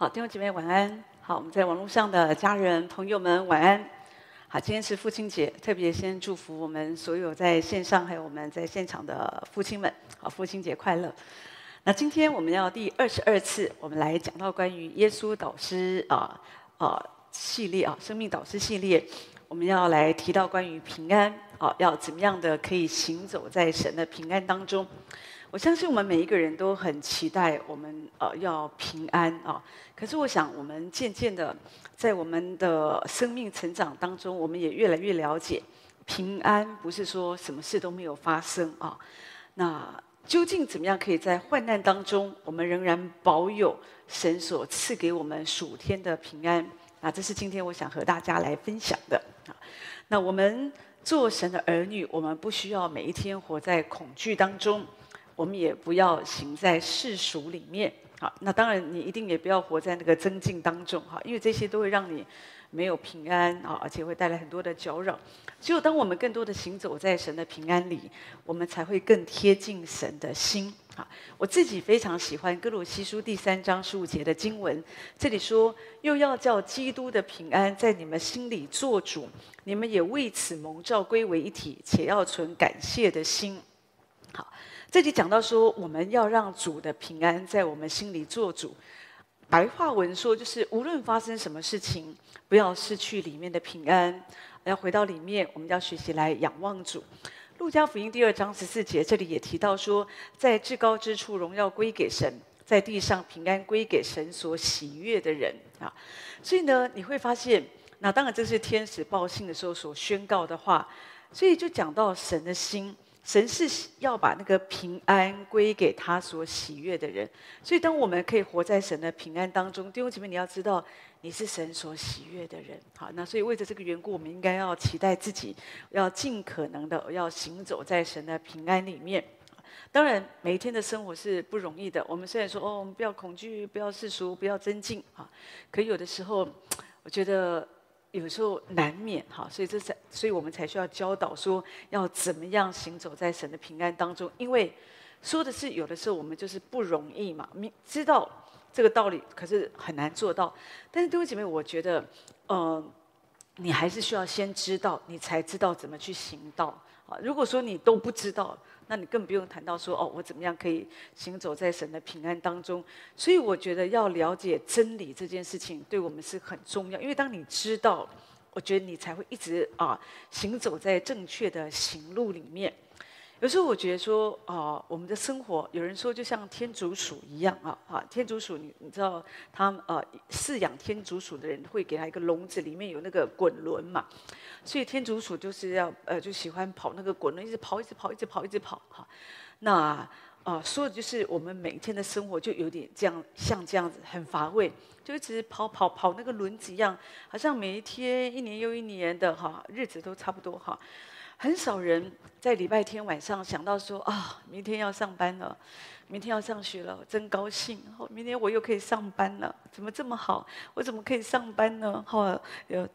好，弟兄姐妹晚安。好，我们在网络上的家人朋友们晚安。好，今天是父亲节，特别先祝福我们所有在线上还有我们在现场的父亲们。好，父亲节快乐。那今天我们要第二十二次，我们来讲到关于耶稣导师啊啊系列啊生命导师系列，我们要来提到关于平安啊，要怎么样的可以行走在神的平安当中。我相信我们每一个人都很期待我们呃要平安啊。可是我想，我们渐渐的在我们的生命成长当中，我们也越来越了解，平安不是说什么事都没有发生啊。那究竟怎么样可以在患难当中，我们仍然保有神所赐给我们属天的平安？那这是今天我想和大家来分享的啊。那我们做神的儿女，我们不需要每一天活在恐惧当中。我们也不要行在世俗里面，好，那当然你一定也不要活在那个增进当中，哈，因为这些都会让你没有平安啊，而且会带来很多的搅扰。只有当我们更多的行走在神的平安里，我们才会更贴近神的心。啊，我自己非常喜欢歌罗西书第三章十五节的经文，这里说：“又要叫基督的平安在你们心里做主，你们也为此蒙召归为一体，且要存感谢的心。”好。这里讲到说，我们要让主的平安在我们心里做主。白话文说，就是无论发生什么事情，不要失去里面的平安，要回到里面。我们要学习来仰望主。路加福音第二章十四节，这里也提到说，在至高之处荣耀归给神，在地上平安归给神所喜悦的人啊。所以呢，你会发现，那当然这是天使报信的时候所宣告的话。所以就讲到神的心。神是要把那个平安归给他所喜悦的人，所以当我们可以活在神的平安当中，弟兄姐妹，你要知道你是神所喜悦的人。好，那所以为着这个缘故，我们应该要期待自己，要尽可能的要行走在神的平安里面。当然，每一天的生活是不容易的。我们虽然说哦，我们不要恐惧，不要世俗，不要争竞啊，可有的时候，我觉得。有时候难免哈，所以这才，所以我们才需要教导说，要怎么样行走在神的平安当中。因为说的是有的时候我们就是不容易嘛，明知道这个道理，可是很难做到。但是弟兄姐妹，我觉得，嗯、你还是需要先知道，你才知道怎么去行道啊。如果说你都不知道，那你更不用谈到说哦，我怎么样可以行走在神的平安当中？所以我觉得要了解真理这件事情对我们是很重要，因为当你知道，我觉得你才会一直啊行走在正确的行路里面。有时候我觉得说啊，我们的生活，有人说就像天竺鼠一样啊啊，天竺鼠你你知道，他呃饲养天竺鼠的人会给他一个笼子，里面有那个滚轮嘛。所以天竺鼠就是要呃，就喜欢跑那个滚轮，一直跑，一直跑，一直跑，一直跑哈。那啊、呃，说的就是我们每天的生活就有点这样，像这样子很乏味，就一直跑跑跑那个轮子一样，好像每一天一年又一年的哈，日子都差不多哈。很少人在礼拜天晚上想到说啊，明天要上班了，明天要上学了，真高兴。明天我又可以上班了，怎么这么好？我怎么可以上班呢？哈，有。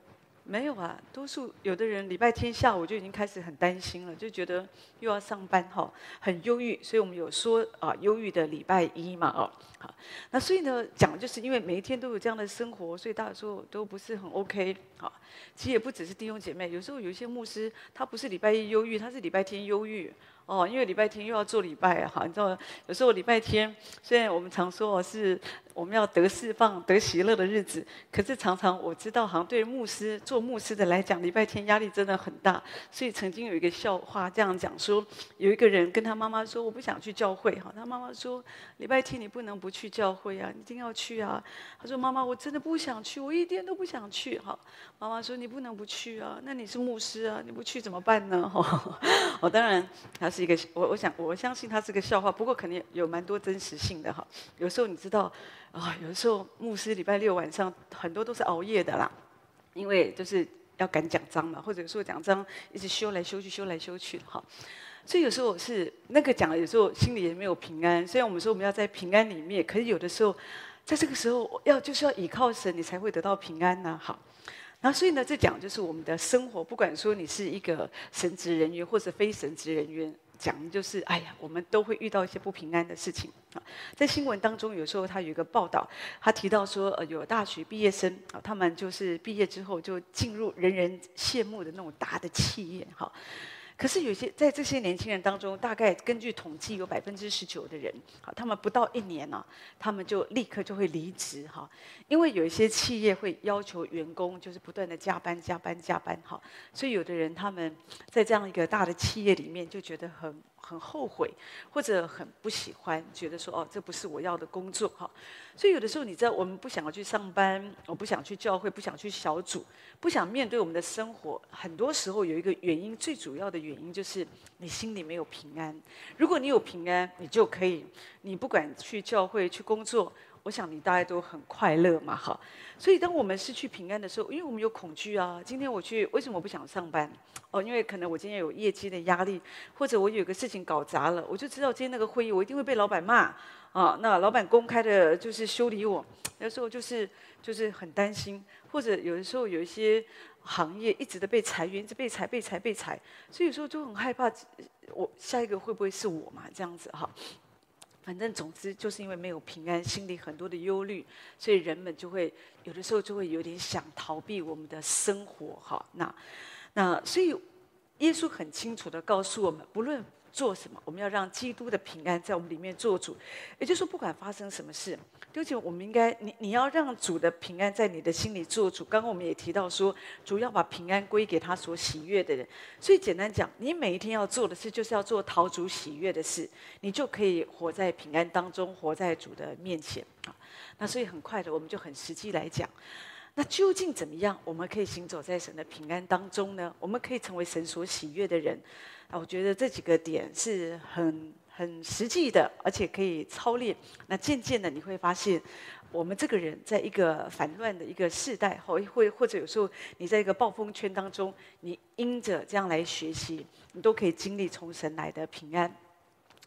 没有啊，多数有的人礼拜天下午就已经开始很担心了，就觉得又要上班哈，很忧郁。所以我们有说啊，忧郁的礼拜一嘛，哦，好，那所以呢，讲就是因为每一天都有这样的生活，所以大家说都不是很 OK。好，其实也不只是弟兄姐妹，有时候有一些牧师他不是礼拜一忧郁，他是礼拜天忧郁。哦，因为礼拜天又要做礼拜哈，你知道，有时候礼拜天虽然我们常说是我们要得释放、得喜乐的日子，可是常常我知道，好像对牧师做牧师的来讲，礼拜天压力真的很大。所以曾经有一个笑话这样讲说，有一个人跟他妈妈说：“我不想去教会。”哈，他妈妈说：“礼拜天你不能不去教会啊，一定要去啊。”他说：“妈妈，我真的不想去，我一点都不想去。”哈，妈妈说：“你不能不去啊，那你是牧师啊，你不去怎么办呢？”哈，我当然他。是一个我我想我相信它是个笑话，不过肯定有蛮多真实性的哈。有时候你知道啊，有时候牧师礼拜六晚上很多都是熬夜的啦，因为就是要赶讲章嘛，或者说讲章一直修来修去，修来修去哈。所以有时候我是那个讲，有时候心里也没有平安。虽然我们说我们要在平安里面，可是有的时候在这个时候要就是要倚靠神，你才会得到平安呐。好。那所以呢，这讲就是我们的生活，不管说你是一个神职人员或者非神职人员，讲的就是，哎呀，我们都会遇到一些不平安的事情。在新闻当中，有时候他有一个报道，他提到说，呃，有大学毕业生，他们就是毕业之后就进入人人羡慕的那种大的企业，哈。可是有些在这些年轻人当中，大概根据统计，有百分之十九的人，好，他们不到一年呢、啊，他们就立刻就会离职哈，因为有一些企业会要求员工就是不断的加班、加班、加班，哈，所以有的人他们在这样一个大的企业里面就觉得很。很后悔，或者很不喜欢，觉得说哦，这不是我要的工作哈。所以有的时候，你知道，我们不想要去上班，我不想去教会，不想去小组，不想面对我们的生活。很多时候有一个原因，最主要的原因就是你心里没有平安。如果你有平安，你就可以，你不管去教会去工作。我想你大家都很快乐嘛，哈。所以当我们失去平安的时候，因为我们有恐惧啊。今天我去，为什么我不想上班？哦，因为可能我今天有业绩的压力，或者我有个事情搞砸了，我就知道今天那个会议我一定会被老板骂啊。那老板公开的就是修理我，有时候就是就是很担心，或者有的时候有一些行业一直的被裁员，一直被裁、被裁、被裁，所以有时候就很害怕，我下一个会不会是我嘛？这样子哈。反正总之就是因为没有平安，心里很多的忧虑，所以人们就会有的时候就会有点想逃避我们的生活哈。那那所以耶稣很清楚的告诉我们，不论。做什么？我们要让基督的平安在我们里面做主，也就是说，不管发生什么事，而且我们应该，你你要让主的平安在你的心里做主。刚刚我们也提到说，主要把平安归给他所喜悦的人。所以简单讲，你每一天要做的事，就是要做讨主喜悦的事，你就可以活在平安当中，活在主的面前啊。那所以很快的，我们就很实际来讲。那究竟怎么样，我们可以行走在神的平安当中呢？我们可以成为神所喜悦的人。啊，我觉得这几个点是很很实际的，而且可以操练。那渐渐的，你会发现，我们这个人在一个烦乱的一个世代，或或或者有时候你在一个暴风圈当中，你因着这样来学习，你都可以经历从神来的平安。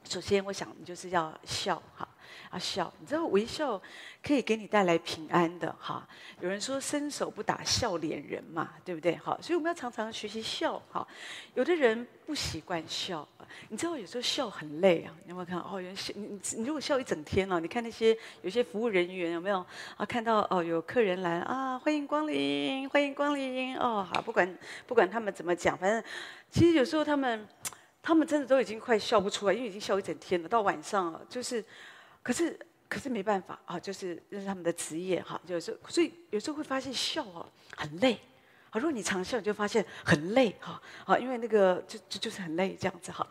首先，我想你就是要笑哈。啊，笑！你知道微笑可以给你带来平安的哈。有人说伸手不打笑脸人嘛，对不对？好，所以我们要常常学习笑哈。有的人不习惯笑，你知道有时候笑很累啊。你有没有看？哦，有人笑，你你如果笑一整天了，你看那些有些服务人员有没有啊？看到哦有客人来啊，欢迎光临，欢迎光临哦。好，不管不管他们怎么讲，反正其实有时候他们他们真的都已经快笑不出来，因为已经笑一整天了。到晚上就是。可是，可是没办法啊，就是这是他们的职业哈。有时候，所以有时候会发现笑啊很累啊。如果你常笑，你就发现很累哈啊，因为那个就就就是很累这样子哈。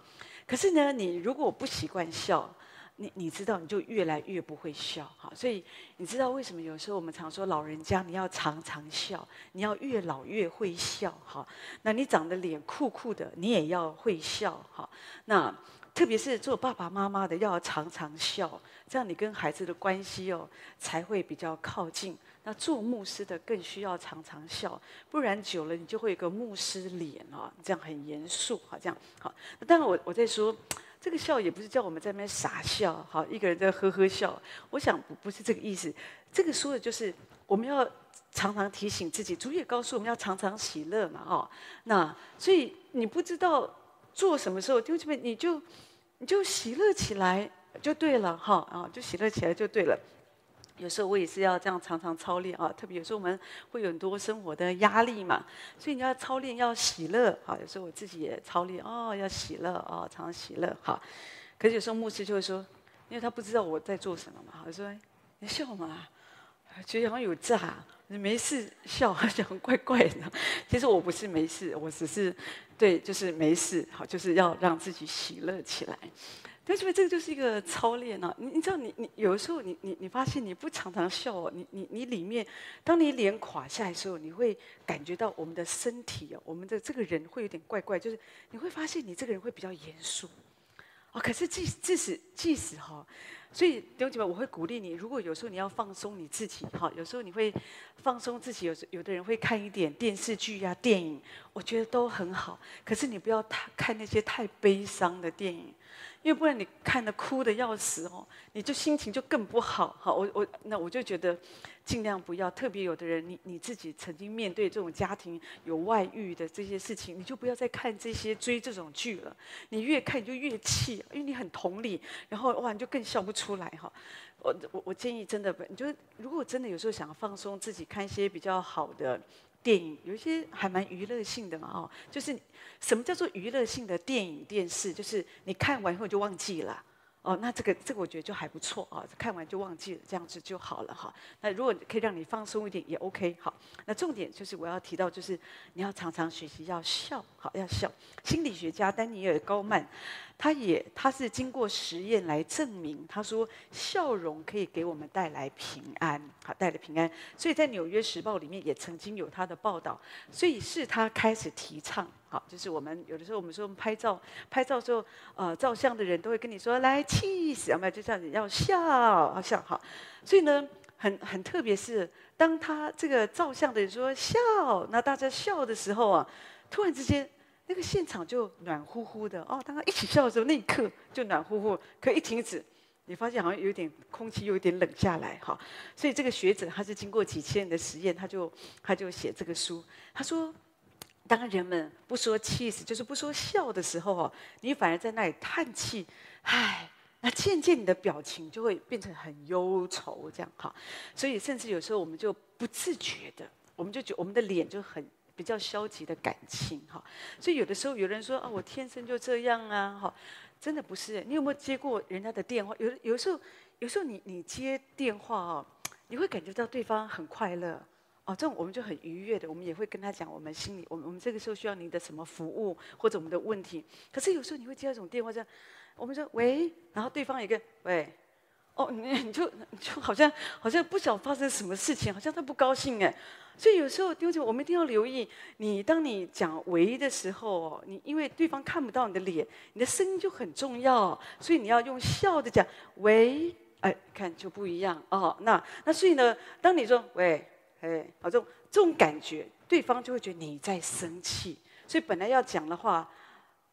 可是呢，你如果不习惯笑，你你知道你就越来越不会笑哈。所以你知道为什么有时候我们常说老人家你要常常笑，你要越老越会笑哈。那你长得脸酷酷的，你也要会笑哈。那。特别是做爸爸妈妈的，要常常笑，这样你跟孩子的关系哦才会比较靠近。那做牧师的更需要常常笑，不然久了你就会有个牧师脸哦，这样很严肃，好这样好。那当然我我在说这个笑也不是叫我们在那边傻笑，好一个人在呵呵笑。我想不是这个意思，这个说的就是我们要常常提醒自己，主也告诉我们要常常喜乐嘛，哦，那所以你不知道做什么时候，就这边你就。你就喜乐起来就对了哈啊，就喜乐起来就对了。有时候我也是要这样常常操练啊，特别有时候我们会有很多生活的压力嘛，所以你要操练要喜乐啊。有时候我自己也操练哦，要喜乐哦，常常喜乐哈。可是有时候牧师就会说，因为他不知道我在做什么嘛，他说你笑嘛，觉得好像有诈，你没事笑好像怪怪的。其实我不是没事，我只是。对，就是没事，好，就是要让自己喜乐起来。但是这个就是一个操练啊！你你知道你，你有的时候你你你发现你不常常笑哦，你你你里面，当你脸垮下来的时候，你会感觉到我们的身体哦，我们的这个人会有点怪怪，就是你会发现你这个人会比较严肃。哦，可是即即使即使哈。所以弟兄姐妹，我会鼓励你。如果有时候你要放松你自己，哈，有时候你会放松自己。有有的人会看一点电视剧呀、啊、电影，我觉得都很好。可是你不要太看那些太悲伤的电影，因为不然你看得哭得要死哦，你就心情就更不好。好，我我那我就觉得尽量不要。特别有的人，你你自己曾经面对这种家庭有外遇的这些事情，你就不要再看这些追这种剧了。你越看你就越气，因为你很同理，然后哇你就更笑不出来哈。我我我建议真的，你就如果真的有时候想放松自己，看一些比较好的。电影有一些还蛮娱乐性的嘛，哦，就是什么叫做娱乐性的电影电视？就是你看完以后就忘记了，哦，那这个这个我觉得就还不错啊，看完就忘记了，这样子就好了哈。那如果可以让你放松一点也 OK，好。那重点就是我要提到，就是你要常常学习要笑，好要笑。心理学家丹尼尔高曼。他也，他是经过实验来证明，他说笑容可以给我们带来平安，好，带来平安。所以在《纽约时报》里面也曾经有他的报道，所以是他开始提倡，就是我们有的时候我们说拍照，拍照之后，呃，照相的人都会跟你说来 cheese，有没有？就这样子要笑，要笑，好。所以呢，很很特别是当他这个照相的人说笑，那大家笑的时候啊，突然之间。那个现场就暖乎乎的哦，当他一起笑的时候，那一刻就暖乎乎。可一停止，你发现好像有点空气又，有点冷下来哈。所以这个学者他是经过几千人的实验，他就他就写这个书。他说，当人们不说气死，就是不说笑的时候哦，你反而在那里叹气，唉，那渐渐你的表情就会变成很忧愁这样哈。所以甚至有时候我们就不自觉的，我们就觉我们的脸就很。比较消极的感情哈，所以有的时候有人说啊，我天生就这样啊，哈，真的不是。你有没有接过人家的电话？有有时候，有时候你你接电话哦，你会感觉到对方很快乐哦，这种我们就很愉悦的，我们也会跟他讲我们心里，我们我们这个时候需要您的什么服务或者我们的问题。可是有时候你会接到一种电话，这样我们说喂，然后对方一个喂。哦，你 你就就好像好像不晓发生什么事情，好像他不高兴哎，所以有时候丢姐，我们一定要留意你，当你讲“喂”的时候，你因为对方看不到你的脸，你的声音就很重要，所以你要用笑的讲“喂”，哎，看就不一样哦。那那所以呢，当你说“喂”，哎，好这种这种感觉，对方就会觉得你在生气，所以本来要讲的话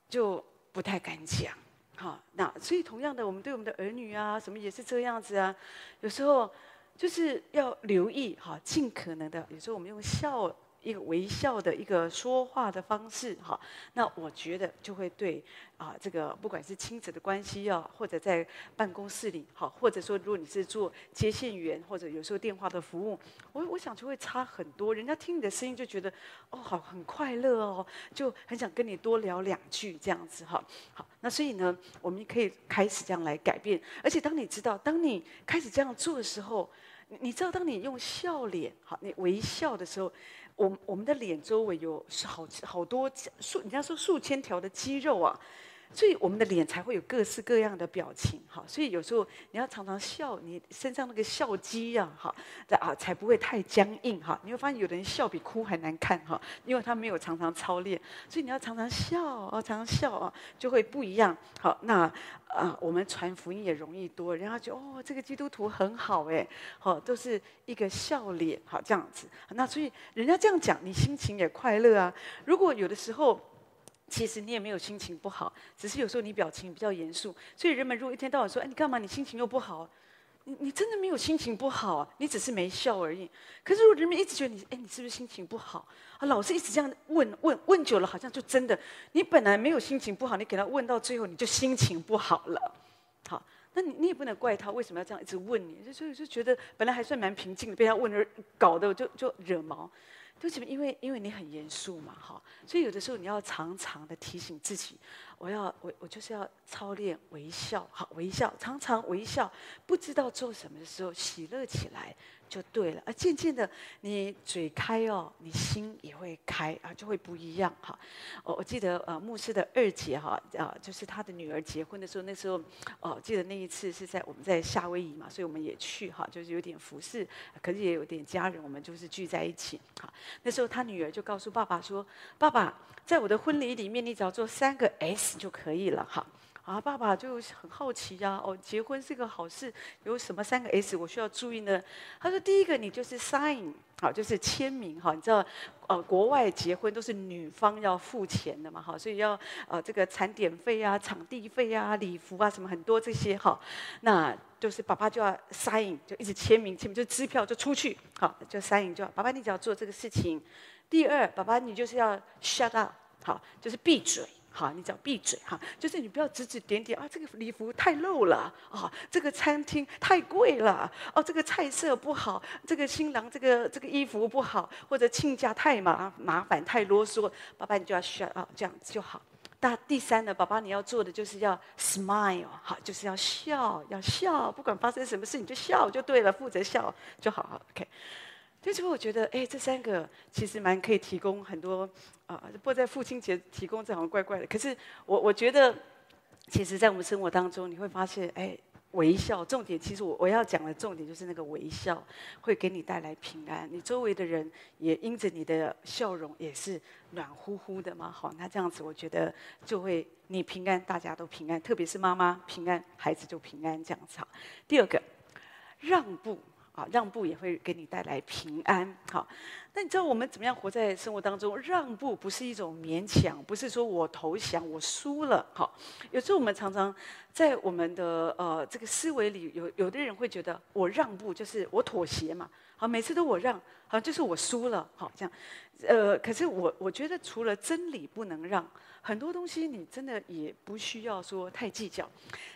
就不太敢讲。好，那所以同样的，我们对我们的儿女啊，什么也是这样子啊。有时候就是要留意，哈，尽可能的，有时候我们用笑。一个微笑的一个说话的方式，哈，那我觉得就会对啊，这个不管是亲子的关系啊，或者在办公室里，好，或者说如果你是做接线员，或者有时候电话的服务，我我想就会差很多。人家听你的声音就觉得哦，好很快乐哦，就很想跟你多聊两句这样子哈。好，那所以呢，我们可以开始这样来改变。而且当你知道，当你开始这样做的时候，你知道，当你用笑脸，好，你微笑的时候。我我们的脸周围有是好好多数，人家说数千条的肌肉啊，所以我们的脸才会有各式各样的表情哈。所以有时候你要常常笑，你身上那个笑肌呀，哈，啊才不会太僵硬哈。你会发现有的人笑比哭还难看哈，因为他没有常常操练。所以你要常常笑啊，常常笑啊，就会不一样。好，那。啊，我们传福音也容易多，人家觉得哦，这个基督徒很好哎，好，都是一个笑脸，好这样子。那所以人家这样讲，你心情也快乐啊。如果有的时候，其实你也没有心情不好，只是有时候你表情比较严肃，所以人们如果一天到晚说，哎，你干嘛？你心情又不好。你你真的没有心情不好啊？你只是没笑而已。可是如果人们一直觉得你，哎，你是不是心情不好？啊，老是一直这样问问问久了，好像就真的。你本来没有心情不好，你给他问到最后，你就心情不好了。好，那你你也不能怪他为什么要这样一直问你，就就就觉得本来还算蛮平静的，被他问而搞得就就惹毛。对不起，因为因为你很严肃嘛，哈，所以有的时候你要常常的提醒自己。我要我我就是要操练微笑，好微笑，常常微笑。不知道做什么的时候，喜乐起来就对了。而渐渐的，你嘴开哦，你心也会开啊，就会不一样哈。我我记得呃，牧师的二姐哈啊，就是他的女儿结婚的时候，那时候哦，记得那一次是在我们在夏威夷嘛，所以我们也去哈，就是有点服侍，可是也有点家人，我们就是聚在一起。哈，那时候他女儿就告诉爸爸说：“爸爸。”在我的婚礼里面，你只要做三个 S 就可以了哈。啊，爸爸就很好奇呀、哦，结婚是个好事，有什么三个 S 我需要注意呢？他说，第一个你就是 sign，好，就是签名哈，你知道，呃，国外结婚都是女方要付钱的嘛，哈，所以要呃这个产点费啊、场地费啊、礼服啊什么很多这些哈，那就是爸爸就要 sign，就一直签名，签名就支票就出去，好，就 sign 就，爸爸你只要做这个事情。第二，爸爸你就是要 shut up，好，就是闭嘴。好，你只要闭嘴哈，就是你不要指指点点啊，这个礼服太露了啊，这个餐厅太贵了哦，这个菜色不好，这个新郎这个这个衣服不好，或者亲家太麻麻烦太啰嗦，爸爸你就要笑啊这样子就好。那第三呢，爸爸你要做的就是要 smile，好，就是要笑，要笑，不管发生什么事你就笑就对了，负责笑就好，OK。所以，我觉得，哎，这三个其实蛮可以提供很多啊。不过在父亲节提供，这好像怪怪的。可是，我我觉得，其实，在我们生活当中，你会发现，哎，微笑，重点，其实我我要讲的重点就是那个微笑，会给你带来平安。你周围的人也因着你的笑容，也是暖乎乎的嘛。好，那这样子，我觉得就会你平安，大家都平安，特别是妈妈平安，孩子就平安。这样子好。第二个，让步。啊，让步也会给你带来平安。好，那你知道我们怎么样活在生活当中？让步不是一种勉强，不是说我投降，我输了。好，有时候我们常常在我们的呃这个思维里，有有的人会觉得我让步就是我妥协嘛。好，每次都我让，好像就是我输了。好，这样。呃，可是我我觉得除了真理不能让。很多东西你真的也不需要说太计较，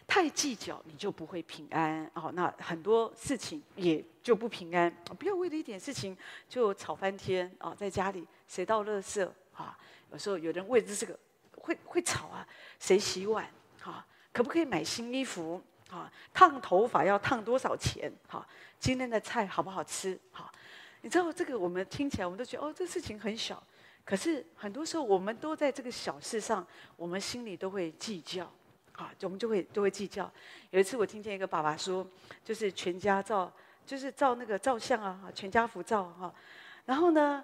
太计较你就不会平安哦。那很多事情也就不平安，不要为了一点事情就吵翻天啊！在家里谁倒垃圾啊？有时候有人为了这个会会吵啊，谁洗碗啊？可不可以买新衣服啊？烫头发要烫多少钱？哈，今天的菜好不好吃？哈，你知道这个我们听起来我们都觉得哦，这事情很小。可是很多时候，我们都在这个小事上，我们心里都会计较，啊，我们就会都会计较。有一次，我听见一个爸爸说，就是全家照，就是照那个照相啊，全家福照哈。然后呢，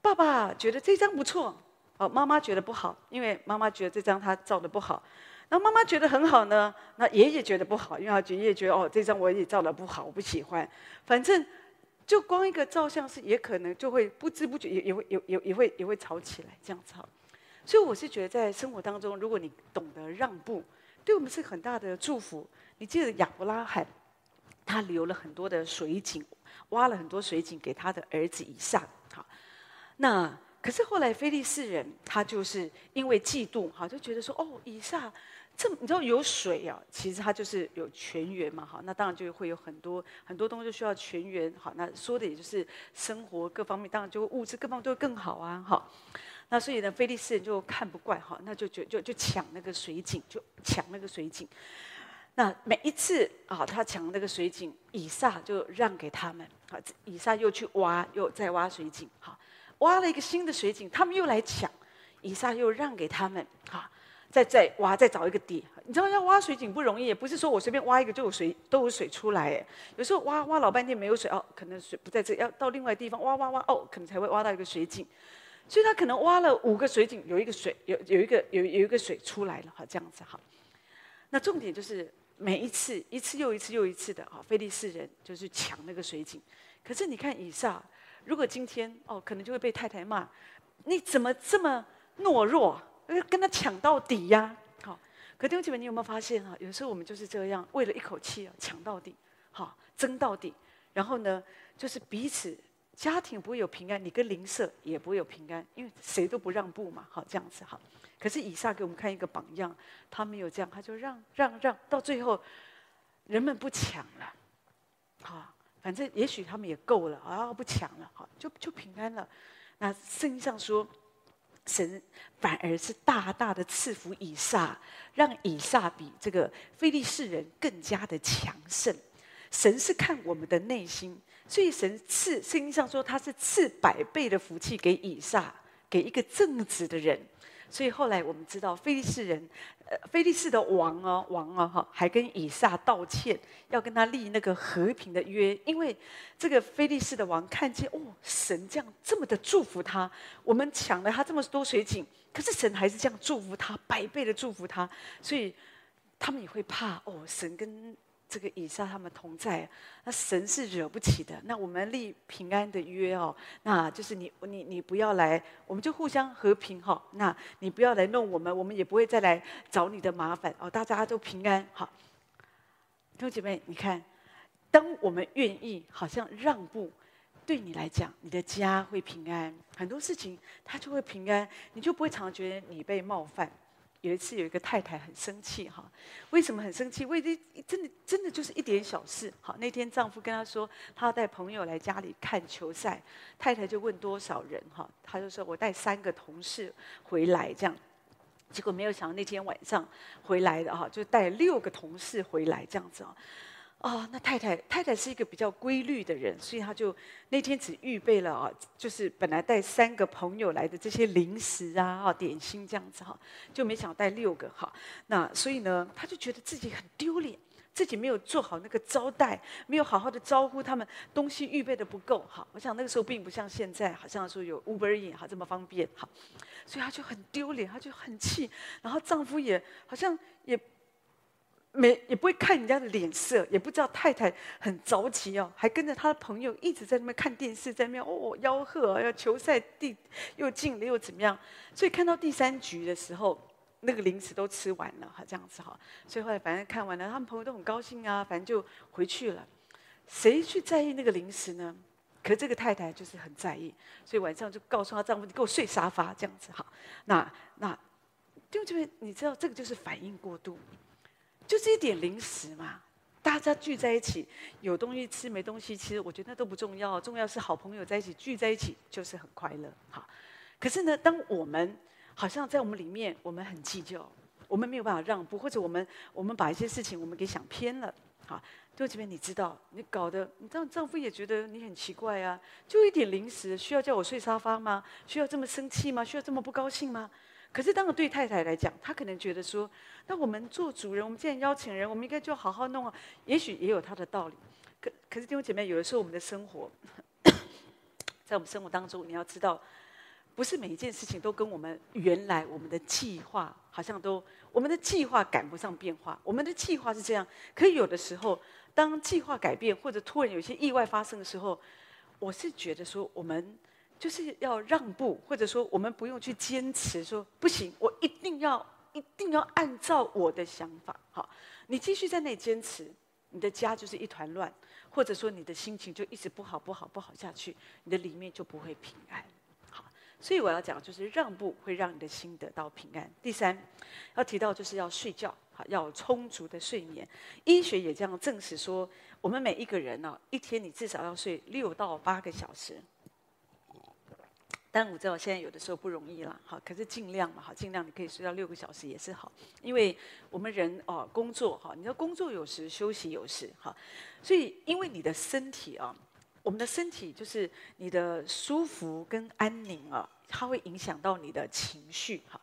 爸爸觉得这张不错，哦，妈妈觉得不好，因为妈妈觉得这张他照的不好。然后妈妈觉得很好呢，那爷爷觉得不好，因为他爷爷觉得哦，这张我也照的不好，我不喜欢。反正。就光一个照相是，也可能就会不知不觉也也会也也也会也会吵起来，这样吵。所以我是觉得，在生活当中，如果你懂得让步，对我们是很大的祝福。你记得亚伯拉罕，他留了很多的水井，挖了很多水井给他的儿子以撒。好，那可是后来非利士人，他就是因为嫉妒，哈，就觉得说，哦，以撒。这你知道有水啊，其实它就是有泉源嘛，哈，那当然就会有很多很多东西需要泉源，好，那说的也就是生活各方面，当然就物质各方面都会更好啊，哈，那所以呢，非利士人就看不惯，哈，那就就就就抢那个水井，就抢那个水井，那每一次啊，他抢那个水井，以撒就让给他们，好，以撒又去挖，又再挖水井，好，挖了一个新的水井，他们又来抢，以撒又让给他们，哈。再再挖，再找一个底。你知道要挖水井不容易，也不是说我随便挖一个就有水，都有水出来。哎，有时候挖挖老半天没有水哦，可能水不在这，要到另外地方挖挖挖哦，可能才会挖到一个水井。所以他可能挖了五个水井，有一个水有有一个有有一个水出来了哈，这样子哈。那重点就是每一次一次又一次又一次的啊，非利士人就是抢那个水井。可是你看以撒，如果今天哦，可能就会被太太骂，你怎么这么懦弱？跟他抢到底呀！好，可弟兄姐妹，你有没有发现啊？有时候我们就是这样，为了一口气啊，抢到底，好，争到底，然后呢，就是彼此家庭不会有平安，你跟邻舍也不会有平安，因为谁都不让步嘛，好，这样子好。可是以撒给我们看一个榜样，他没有这样，他就让让让，到最后人们不抢了，好，反正也许他们也够了啊，不抢了，好，就就平安了。那圣经上说。神反而是大大的赐福以撒，让以撒比这个非利士人更加的强盛。神是看我们的内心，所以神赐圣经上说他是赐百倍的福气给以撒，给一个正直的人。所以后来我们知道，非利士人，呃，非利士的王哦，王哦，哈，还跟以撒道歉，要跟他立那个和平的约，因为这个非利士的王看见哦，神这样这么的祝福他，我们抢了他这么多水井，可是神还是这样祝福他，百倍的祝福他，所以他们也会怕哦，神跟这个以撒他们同在，那神是惹不起的。那我们立平安的约哦，那就是你你你不要来，我们就互相和平哈。那你不要来弄我们，我们也不会再来找你的麻烦哦。大家都平安好。弟兄姐妹，你看，当我们愿意好像让步，对你来讲，你的家会平安，很多事情它就会平安，你就不会常常觉得你被冒犯。有一次，有一个太太很生气，哈，为什么很生气？为这真的真的就是一点小事，好，那天丈夫跟她说，他要带朋友来家里看球赛，太太就问多少人，哈，他就说我带三个同事回来，这样，结果没有想到那天晚上回来的哈，就带六个同事回来，这样子啊。哦，那太太太太是一个比较规律的人，所以他就那天只预备了啊，就是本来带三个朋友来的这些零食啊、啊点心这样子哈，就没想带六个哈。那所以呢，他就觉得自己很丢脸，自己没有做好那个招待，没有好好的招呼他们，东西预备的不够哈。我想那个时候并不像现在，好像说有 Uber Eats 哈这么方便哈，所以他就很丢脸，他就很气，然后丈夫也好像也。没也不会看人家的脸色，也不知道太太很着急哦，还跟着他的朋友一直在那边看电视，在那边哦吆喝，要球赛第又进了又怎么样？所以看到第三局的时候，那个零食都吃完了哈，这样子哈。所以后来反正看完了，他们朋友都很高兴啊，反正就回去了。谁去在意那个零食呢？可这个太太就是很在意，所以晚上就告诉她丈夫：“你给我睡沙发。”这样子哈。那那，就这边你知道，这个就是反应过度。就是一点零食嘛，大家聚在一起，有东西吃没东西吃，我觉得那都不重要，重要是好朋友在一起聚在一起就是很快乐。好，可是呢，当我们好像在我们里面，我们很计较，我们没有办法让步，或者我们我们把一些事情我们给想偏了。好，就这边你知道，你搞得你丈丈夫也觉得你很奇怪啊，就一点零食，需要叫我睡沙发吗？需要这么生气吗？需要这么不高兴吗？可是，当个对太太来讲，她可能觉得说，那我们做主人，我们既然邀请人，我们应该就好好弄啊。也许也有她的道理。可可是弟兄姐妹，有的时候我们的生活，在我们生活当中，你要知道，不是每一件事情都跟我们原来我们的计划好像都，我们的计划赶不上变化。我们的计划是这样，可以有的时候，当计划改变或者突然有些意外发生的时候，我是觉得说我们。就是要让步，或者说我们不用去坚持说不行，我一定要一定要按照我的想法。好，你继续在那坚持，你的家就是一团乱，或者说你的心情就一直不好不好不好下去，你的里面就不会平安。好，所以我要讲就是让步会让你的心得到平安。第三，要提到就是要睡觉，好，要有充足的睡眠。医学也这样证实说，我们每一个人呢，一天你至少要睡六到八个小时。但我知道现在有的时候不容易了，好，可是尽量嘛，好，尽量你可以睡到六个小时也是好，因为我们人哦工作哈，你要工作有时休息有时哈，所以因为你的身体啊，我们的身体就是你的舒服跟安宁啊，它会影响到你的情绪哈。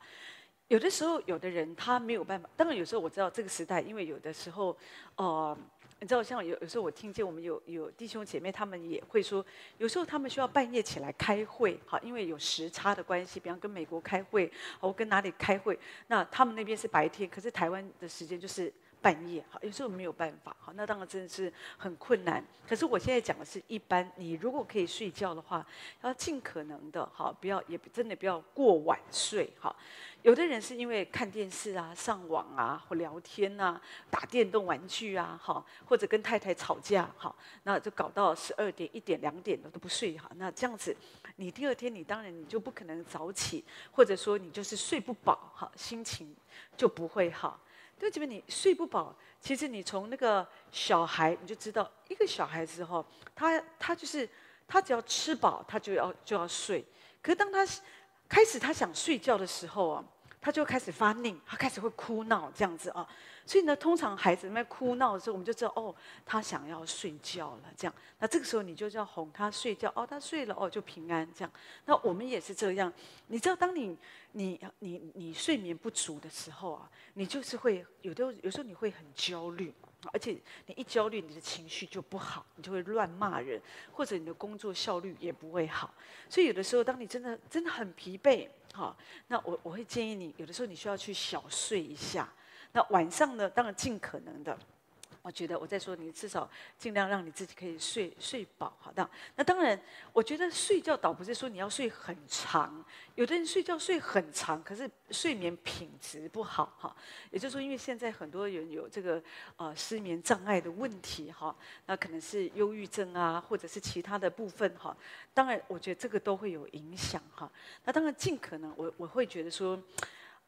有的时候有的人他没有办法，当然有时候我知道这个时代，因为有的时候呃。你知道，像有有时候我听见我们有有弟兄姐妹，他们也会说，有时候他们需要半夜起来开会，好，因为有时差的关系，比方跟美国开会，我跟哪里开会，那他们那边是白天，可是台湾的时间就是半夜，好，有时候没有办法，好，那当然真的是很困难。可是我现在讲的是一般，你如果可以睡觉的话，要尽可能的，好，不要也真的不要过晚睡，好。有的人是因为看电视啊、上网啊或聊天啊、打电动玩具啊，好，或者跟太太吵架，好，那就搞到十二点、一点、两点的都不睡，好，那这样子，你第二天你当然你就不可能早起，或者说你就是睡不饱，好，心情就不会好。对，这边你睡不饱，其实你从那个小孩你就知道，一个小孩子哈，他他就是他只要吃饱，他就要就要睡，可是当他。开始他想睡觉的时候啊，他就开始发逆，他开始会哭闹这样子啊。所以呢，通常孩子在哭闹的时候，我们就知道哦，他想要睡觉了。这样，那这个时候你就要哄他睡觉哦，他睡了哦，就平安这样。那我们也是这样，你知道，当你你你你睡眠不足的时候啊，你就是会有的有时候你会很焦虑。而且你一焦虑，你的情绪就不好，你就会乱骂人，或者你的工作效率也不会好。所以有的时候，当你真的真的很疲惫，哈，那我我会建议你，有的时候你需要去小睡一下。那晚上呢，当然尽可能的。我觉得我在说，你至少尽量让你自己可以睡睡饱，好的。那当然，我觉得睡觉倒不是说你要睡很长，有的人睡觉睡很长，可是睡眠品质不好，哈。也就是说，因为现在很多人有这个呃失眠障碍的问题，哈，那可能是忧郁症啊，或者是其他的部分，哈。当然，我觉得这个都会有影响，哈。那当然，尽可能我我会觉得说，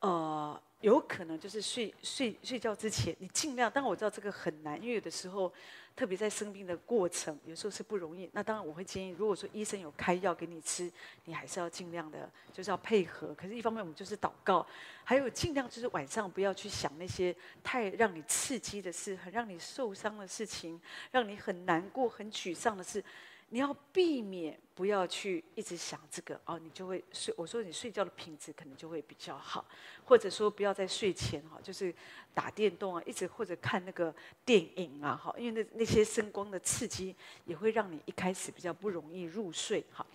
呃。有可能就是睡睡睡觉之前，你尽量。当然我知道这个很难，因为有的时候，特别在生病的过程，有时候是不容易。那当然我会建议，如果说医生有开药给你吃，你还是要尽量的，就是要配合。可是，一方面我们就是祷告，还有尽量就是晚上不要去想那些太让你刺激的事，很让你受伤的事情，让你很难过、很沮丧的事。你要避免不要去一直想这个哦，你就会睡。我说你睡觉的品质可能就会比较好，或者说不要在睡前哈，就是打电动啊，一直或者看那个电影啊哈，因为那那些声光的刺激也会让你一开始比较不容易入睡哈。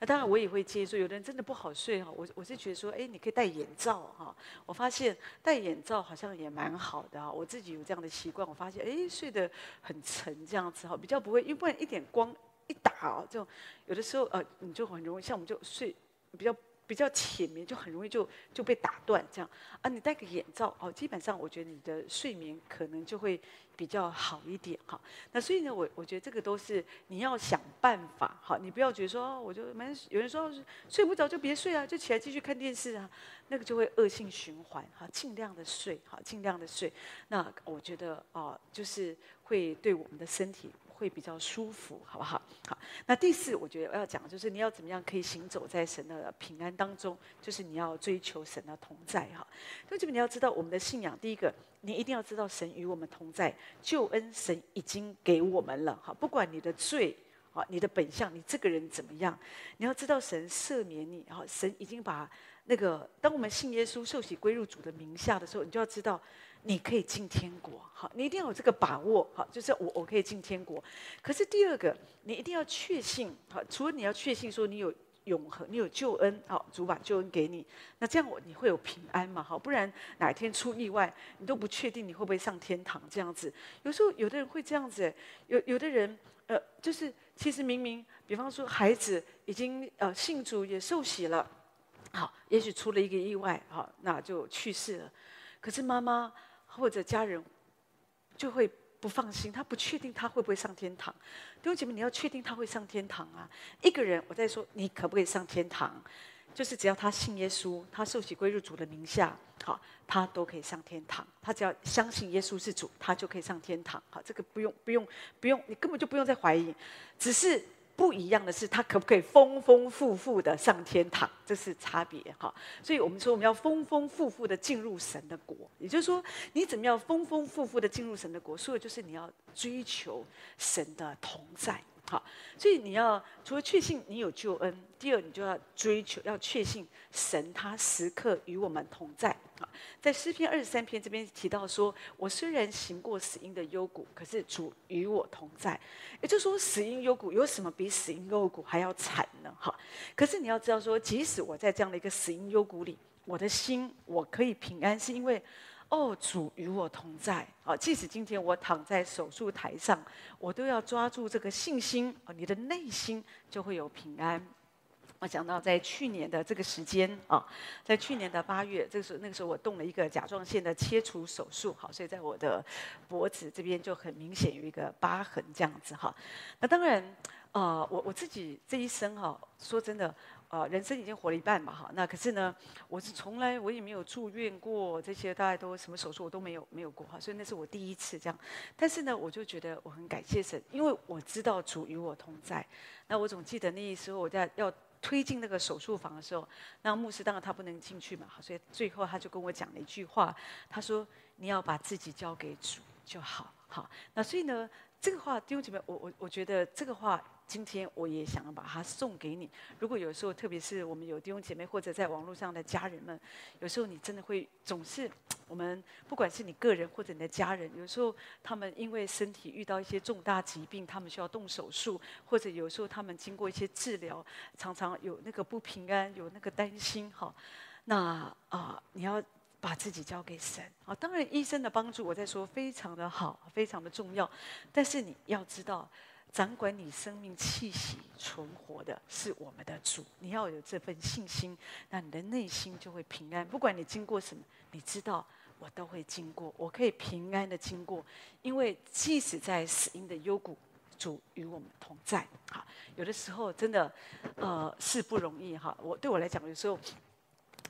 那当然我也会接受，有的人真的不好睡哈，我我是觉得说，哎，你可以戴眼罩哈。我发现戴眼罩好像也蛮好的啊，我自己有这样的习惯，我发现哎睡得很沉这样子哈，比较不会，因为不然一点光。一打哦，就有的时候呃，你就很容易，像我们就睡比较比较浅眠，就很容易就就被打断这样啊。你戴个眼罩哦，基本上我觉得你的睡眠可能就会比较好一点哈。那所以呢，我我觉得这个都是你要想办法哈，你不要觉得说我就蛮有人说睡不着就别睡啊，就起来继续看电视啊，那个就会恶性循环哈。尽量的睡哈，尽量的睡。那我觉得啊，就是会对我们的身体。会比较舒服，好不好？好，那第四，我觉得我要讲就是你要怎么样可以行走在神的平安当中，就是你要追求神的同在，哈。那这边你要知道我们的信仰，第一个，你一定要知道神与我们同在，救恩神已经给我们了，哈。不管你的罪，啊，你的本相，你这个人怎么样，你要知道神赦免你，哈，神已经把那个，当我们信耶稣、受洗归入主的名下的时候，你就要知道。你可以进天国，好，你一定要有这个把握，好，就是我我可以进天国。可是第二个，你一定要确信，好，除了你要确信说你有永恒，你有救恩，好，主把救恩给你，那这样我你会有平安嘛，好，不然哪一天出意外，你都不确定你会不会上天堂这样子。有时候有的人会这样子，有有的人，呃，就是其实明明，比方说孩子已经呃信主也受洗了，好，也许出了一个意外，好，那就去世了，可是妈妈。或者家人就会不放心，他不确定他会不会上天堂。弟兄姐妹，你要确定他会上天堂啊！一个人，我在说你可不可以上天堂，就是只要他信耶稣，他受洗归入主的名下，好，他都可以上天堂。他只要相信耶稣是主，他就可以上天堂。好，这个不用不用不用，你根本就不用再怀疑，只是。不一样的是，他可不可以丰丰富富的上天堂？这是差别哈。所以我们说，我们要丰丰富富的进入神的国。也就是说，你怎么样丰丰富富的进入神的国？说的就是你要追求神的同在。好，所以你要除了确信你有救恩，第二你就要追求，要确信神他时刻与我们同在。好，在诗篇二十三篇这边提到说，我虽然行过死荫的幽谷，可是主与我同在。也就是说，死荫幽谷有什么比死荫幽谷还要惨呢？好，可是你要知道说，即使我在这样的一个死荫幽谷里，我的心我可以平安，是因为。哦，主与我同在啊！即使今天我躺在手术台上，我都要抓住这个信心啊！你的内心就会有平安。我讲到在去年的这个时间啊，在去年的八月，这个时候那个时候我动了一个甲状腺的切除手术，好，所以在我的脖子这边就很明显有一个疤痕这样子哈。那当然，呃，我我自己这一生哈，说真的。啊、人生已经活了一半嘛，哈，那可是呢，我是从来我也没有住院过，这些大概都什么手术我都没有没有过哈，所以那是我第一次这样。但是呢，我就觉得我很感谢神，因为我知道主与我同在。那我总记得那时候我在要推进那个手术房的时候，那牧师当然他不能进去嘛，所以最后他就跟我讲了一句话，他说：“你要把自己交给主就好。”好，那所以呢，这个话弟兄姐妹，我我我觉得这个话。今天我也想要把它送给你。如果有时候，特别是我们有弟兄姐妹或者在网络上的家人们，有时候你真的会总是我们不管是你个人或者你的家人，有时候他们因为身体遇到一些重大疾病，他们需要动手术，或者有时候他们经过一些治疗，常常有那个不平安，有那个担心哈。那啊，你要把自己交给神啊。当然，医生的帮助我在说非常的好，非常的重要。但是你要知道，掌管你生命气息存活的是我们的主。你要有这份信心，那你的内心就会平安。不管你经过什么，你知道我都会经过，我可以平安的经过。因为即使在死荫的幽谷，主与我们同在。哈，有的时候真的，呃，是不容易哈。我对我来讲，有时候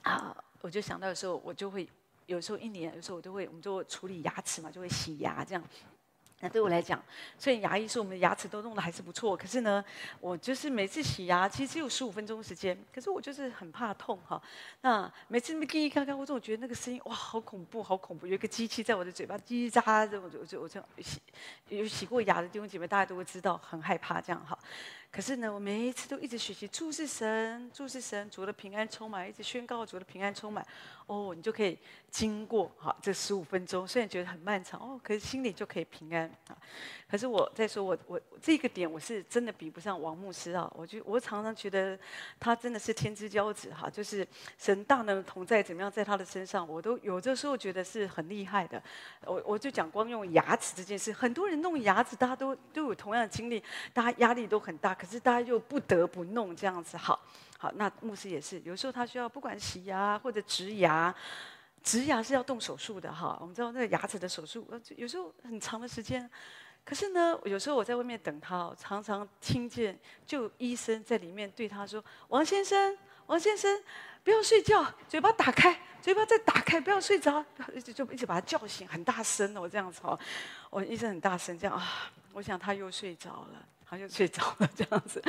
啊。我就想到的时候，我就会有时候一年，有时候我都会，我们就处理牙齿嘛，就会洗牙这样。那对我来讲，虽然牙医说我们的牙齿都弄得还是不错，可是呢，我就是每次洗牙其实只有十五分钟时间，可是我就是很怕痛哈。那每次那么叽叽嘎嘎，我总觉得那个声音哇，好恐怖，好恐怖！有一个机器在我的嘴巴叽叽喳喳，我就我就我就洗，有洗过牙的弟兄姐妹，大家都会知道，很害怕这样哈。可是呢，我每一次都一直学习注视神，注视神，主的平安充满，一直宣告主的平安充满。哦，你就可以经过哈这十五分钟，虽然觉得很漫长哦，可是心里就可以平安啊。可是我在说我，我我这个点我是真的比不上王牧师啊。我就我常常觉得他真的是天之骄子哈，就是神大能同在，怎么样在他的身上，我都有的时候觉得是很厉害的。我我就讲光用牙齿这件事，很多人弄牙齿，大家都都有同样的经历，大家压力都很大，可是大家又不得不弄这样子。好，好，那牧师也是，有时候他需要不管洗牙或者植牙，植牙是要动手术的哈。我们知道那个牙齿的手术，有时候很长的时间。可是呢，有时候我在外面等他，常常听见就医生在里面对他说：“王先生，王先生，不要睡觉，嘴巴打开，嘴巴再打开，不要睡着。”一直就一直把他叫醒，很大声哦，这样子哦，我医生很大声这样啊，我想他又睡着了，他又睡着了这样子，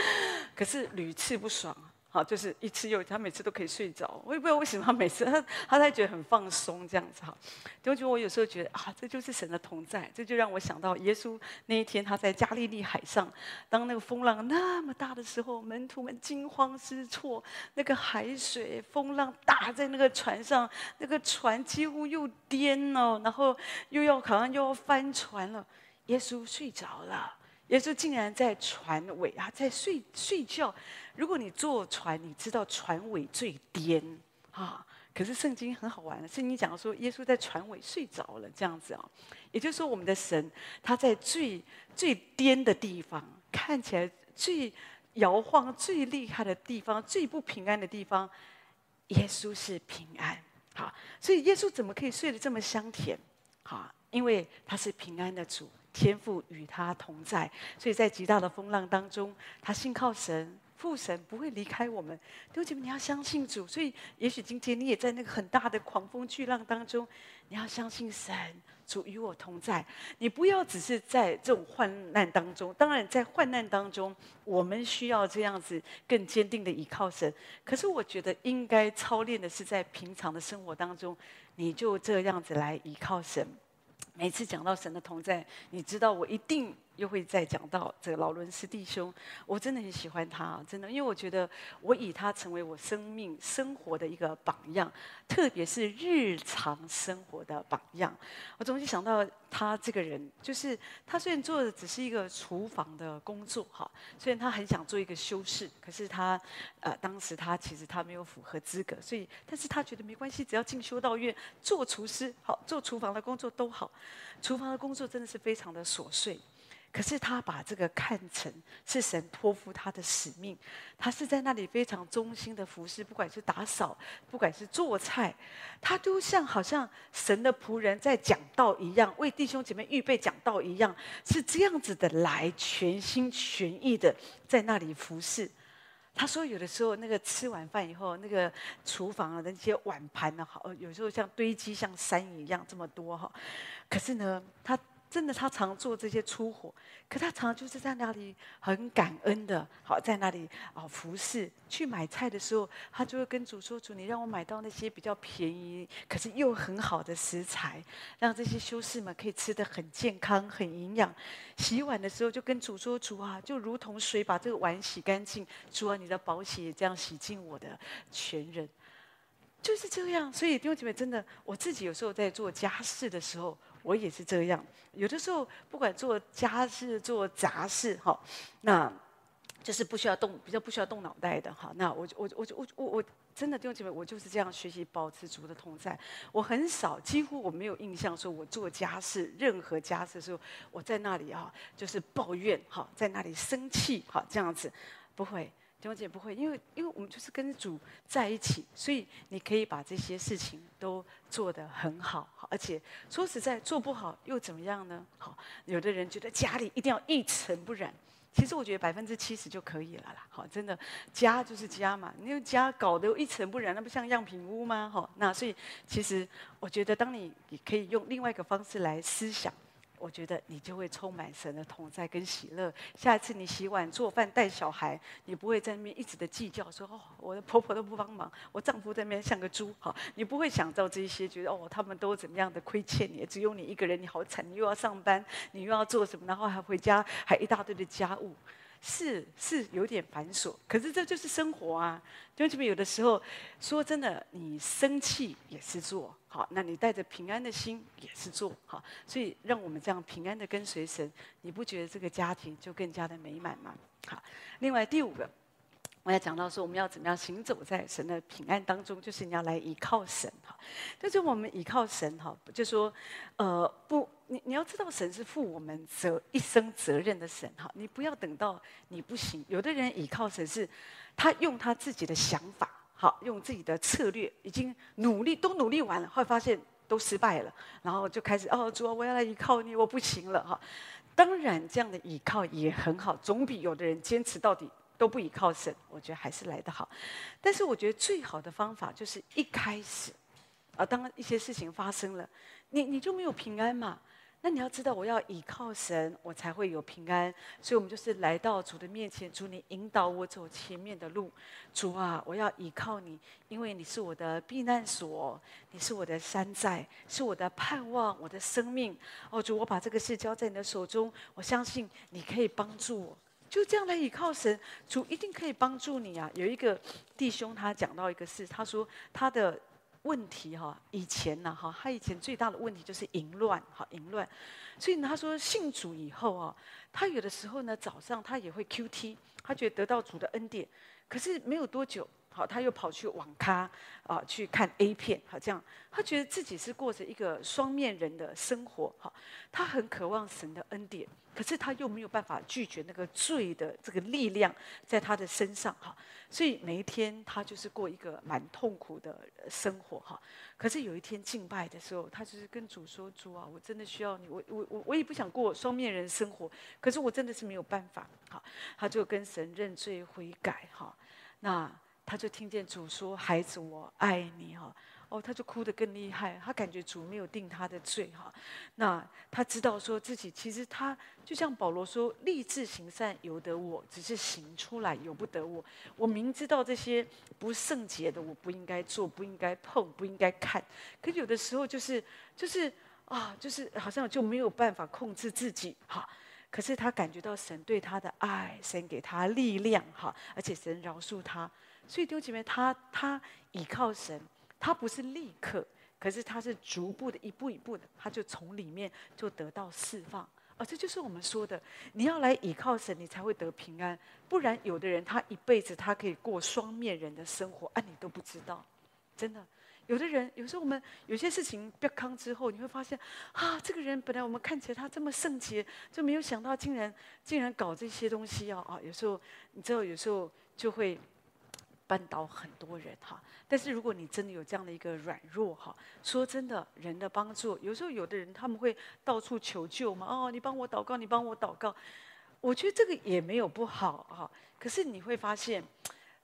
可是屡次不爽。好，就是一次又他每次都可以睡着，我也不知道为什么他每次他他才觉得很放松这样子哈。就觉得我有时候觉得啊，这就是神的同在，这就让我想到耶稣那一天他在加利利海上，当那个风浪那么大的时候，门徒们惊慌失措，那个海水风浪打在那个船上，那个船几乎又颠了，然后又要好像又要翻船了，耶稣睡着了。耶稣竟然在船尾啊，在睡睡觉。如果你坐船，你知道船尾最颠啊。可是圣经很好玩，圣经讲说耶稣在船尾睡着了，这样子啊。也就是说，我们的神他在最最颠的地方，看起来最摇晃、最厉害的地方、最不平安的地方，耶稣是平安。好，所以耶稣怎么可以睡得这么香甜？好，因为他是平安的主。天父与他同在，所以在极大的风浪当中，他信靠神，父神不会离开我们。弟兄姐妹，你要相信主。所以，也许今天你也在那个很大的狂风巨浪当中，你要相信神，主与我同在。你不要只是在这种患难当中。当然，在患难当中，我们需要这样子更坚定的依靠神。可是，我觉得应该操练的是在平常的生活当中，你就这样子来依靠神。每次讲到神的同在，你知道我一定。又会再讲到这个劳伦斯弟兄，我真的很喜欢他，真的，因为我觉得我以他成为我生命生活的一个榜样，特别是日常生活的榜样。我总是想到他这个人，就是他虽然做的只是一个厨房的工作，哈，虽然他很想做一个修士，可是他呃当时他其实他没有符合资格，所以但是他觉得没关系，只要进修道院做厨师，好，做厨房的工作都好，厨房的工作真的是非常的琐碎。可是他把这个看成是神托付他的使命，他是在那里非常忠心的服侍，不管是打扫，不管是做菜，他都像好像神的仆人在讲道一样，为弟兄姐妹预备讲道一样，是这样子的来全心全意的在那里服侍。他说，有的时候那个吃完饭以后，那个厨房的那些碗盘呢，好，有时候像堆积像山一样这么多哈。可是呢，他。真的，他常做这些粗活，可他常就是在那里很感恩的，好在那里啊服侍。去买菜的时候，他就会跟主说：“主，你让我买到那些比较便宜，可是又很好的食材，让这些修士们可以吃得很健康、很营养。”洗碗的时候就跟主说：“主啊，就如同水把这个碗洗干净，主啊，你的宝血也这样洗净我的全人。”就是这样。所以弟兄姐妹，真的，我自己有时候在做家事的时候。我也是这样，有的时候不管做家事做杂事哈，那就是不需要动，比较不需要动脑袋的哈。那我我我我我我真的弟兄姐妹，我就是这样学习保持主的同在。我很少，几乎我没有印象说我做家事，任何家事的时候，我在那里哈，就是抱怨哈，在那里生气哈，这样子不会，弟兄姐不会，因为因为我们就是跟主在一起，所以你可以把这些事情都做得很好，而且说实在做不好又怎么样呢？好，有的人觉得家里一定要一尘不染。其实我觉得百分之七十就可以了啦，好，真的家就是家嘛，你用家搞得一尘不染，那不像样品屋吗？好，那所以其实我觉得，当你你可以用另外一个方式来思想。我觉得你就会充满神的同在跟喜乐。下次你洗碗、做饭、带小孩，你不会在那边一直的计较说，哦，我的婆婆都不帮忙，我丈夫在那边像个猪。好，你不会想到这些，觉得哦，他们都怎么样的亏欠你，只有你一个人，你好惨，你又要上班，你又要做什么，然后还回家还一大堆的家务。是是有点繁琐，可是这就是生活啊。就这边有的时候，说真的，你生气也是做好，那你带着平安的心也是做好，所以让我们这样平安的跟随神，你不觉得这个家庭就更加的美满吗？好，另外第五个。我要讲到说，我们要怎么样行走在神的平安当中，就是你要来依靠神哈。就是我们依靠神哈，就说，呃，不，你你要知道，神是负我们责一生责任的神哈。你不要等到你不行，有的人依靠神是，他用他自己的想法，好，用自己的策略，已经努力都努力完了，后来发现都失败了，然后就开始哦，主啊，我要来依靠你，我不行了哈。当然，这样的依靠也很好，总比有的人坚持到底。都不依靠神，我觉得还是来得好。但是我觉得最好的方法就是一开始，啊，当一些事情发生了，你你就没有平安嘛？那你要知道，我要依靠神，我才会有平安。所以，我们就是来到主的面前，主你引导我走前面的路。主啊，我要依靠你，因为你是我的避难所，你是我的山寨，是我的盼望，我的生命。哦，主，我把这个事交在你的手中，我相信你可以帮助我。就这样来倚靠神，主一定可以帮助你啊！有一个弟兄，他讲到一个事，他说他的问题哈，以前呢哈，他以前最大的问题就是淫乱哈，淫乱。所以，他说信主以后啊，他有的时候呢，早上他也会 QT，他觉得得到主的恩典，可是没有多久。好，他又跑去网咖啊，去看 A 片，好，这样他觉得自己是过着一个双面人的生活，哈，他很渴望神的恩典，可是他又没有办法拒绝那个罪的这个力量在他的身上，哈，所以每一天他就是过一个蛮痛苦的生活，哈。可是有一天敬拜的时候，他就是跟主说：“主啊，我真的需要你，我我我我也不想过双面人生活，可是我真的是没有办法。”好，他就跟神认罪悔改，哈，那。他就听见主说：“孩子，我爱你。”哈，哦，他就哭得更厉害。他感觉主没有定他的罪。哈，那他知道说自己其实他就像保罗说：“立志行善由得我，只是行出来由不得我。我明知道这些不圣洁的，我不应该做，不应该碰，不应该看。可有的时候就是就是啊，就是好像就没有办法控制自己。哈，可是他感觉到神对他的爱，神给他力量。哈，而且神饶恕他。”所以丢姐妹，他他倚靠神，他不是立刻，可是他是逐步的，一步一步的，他就从里面就得到释放。啊、这就是我们说的，你要来倚靠神，你才会得平安。不然，有的人他一辈子他可以过双面人的生活，啊，你都不知道。真的，有的人有时候我们有些事情 become 康之后，你会发现啊，这个人本来我们看起来他这么圣洁，就没有想到竟然竟然搞这些东西啊啊！有时候你知道，有时候就会。绊倒很多人哈，但是如果你真的有这样的一个软弱哈，说真的，人的帮助，有时候有的人他们会到处求救嘛，哦，你帮我祷告，你帮我祷告，我觉得这个也没有不好哈，可是你会发现。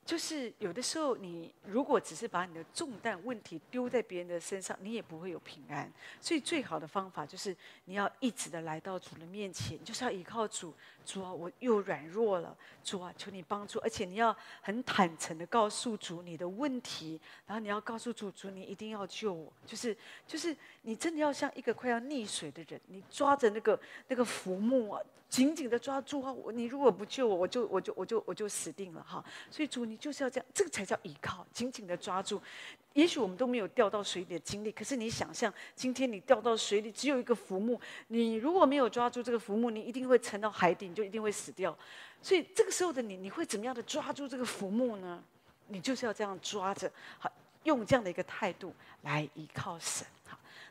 就是有的时候，你如果只是把你的重担问题丢在别人的身上，你也不会有平安。所以最好的方法就是你要一直的来到主的面前，就是要依靠主。主啊，我又软弱了，主啊，求你帮助。而且你要很坦诚的告诉主你的问题，然后你要告诉主，主你一定要救我。就是就是你真的要像一个快要溺水的人，你抓着那个那个浮木啊，紧紧的抓住啊！我你如果不救我，我就我就我就我就死定了哈。所以主你。就是要这样，这个才叫依靠，紧紧的抓住。也许我们都没有掉到水里的经历，可是你想象，今天你掉到水里，只有一个浮木，你如果没有抓住这个浮木，你一定会沉到海底，你就一定会死掉。所以这个时候的你，你会怎么样的抓住这个浮木呢？你就是要这样抓着，好，用这样的一个态度来依靠神。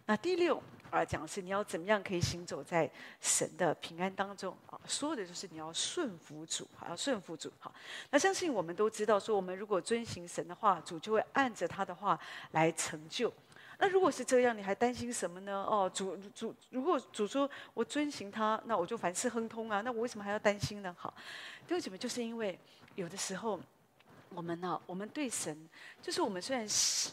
那第六啊，讲是你要怎么样可以行走在神的平安当中啊？说的就是你要顺服主，好，要顺服主。好，那相信我们都知道，说我们如果遵行神的话，主就会按着他的话来成就。那如果是这样，你还担心什么呢？哦，主主，如果主说我遵行他，那我就凡事亨通啊，那我为什么还要担心呢？好，为什么？就是因为有的时候。我们呢、我们对神，就是我们虽然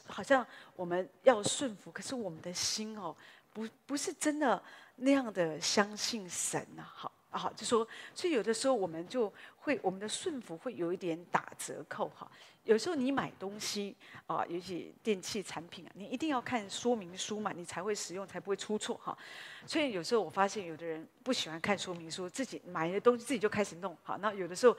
好像我们要顺服，可是我们的心哦，不不是真的那样的相信神呐、啊。好啊，好，就说，所以有的时候我们就会，我们的顺服会有一点打折扣哈。有时候你买东西啊，尤其电器产品啊，你一定要看说明书嘛，你才会使用，才不会出错哈。所以有时候我发现，有的人不喜欢看说明书，自己买的东西自己就开始弄好，那有的时候。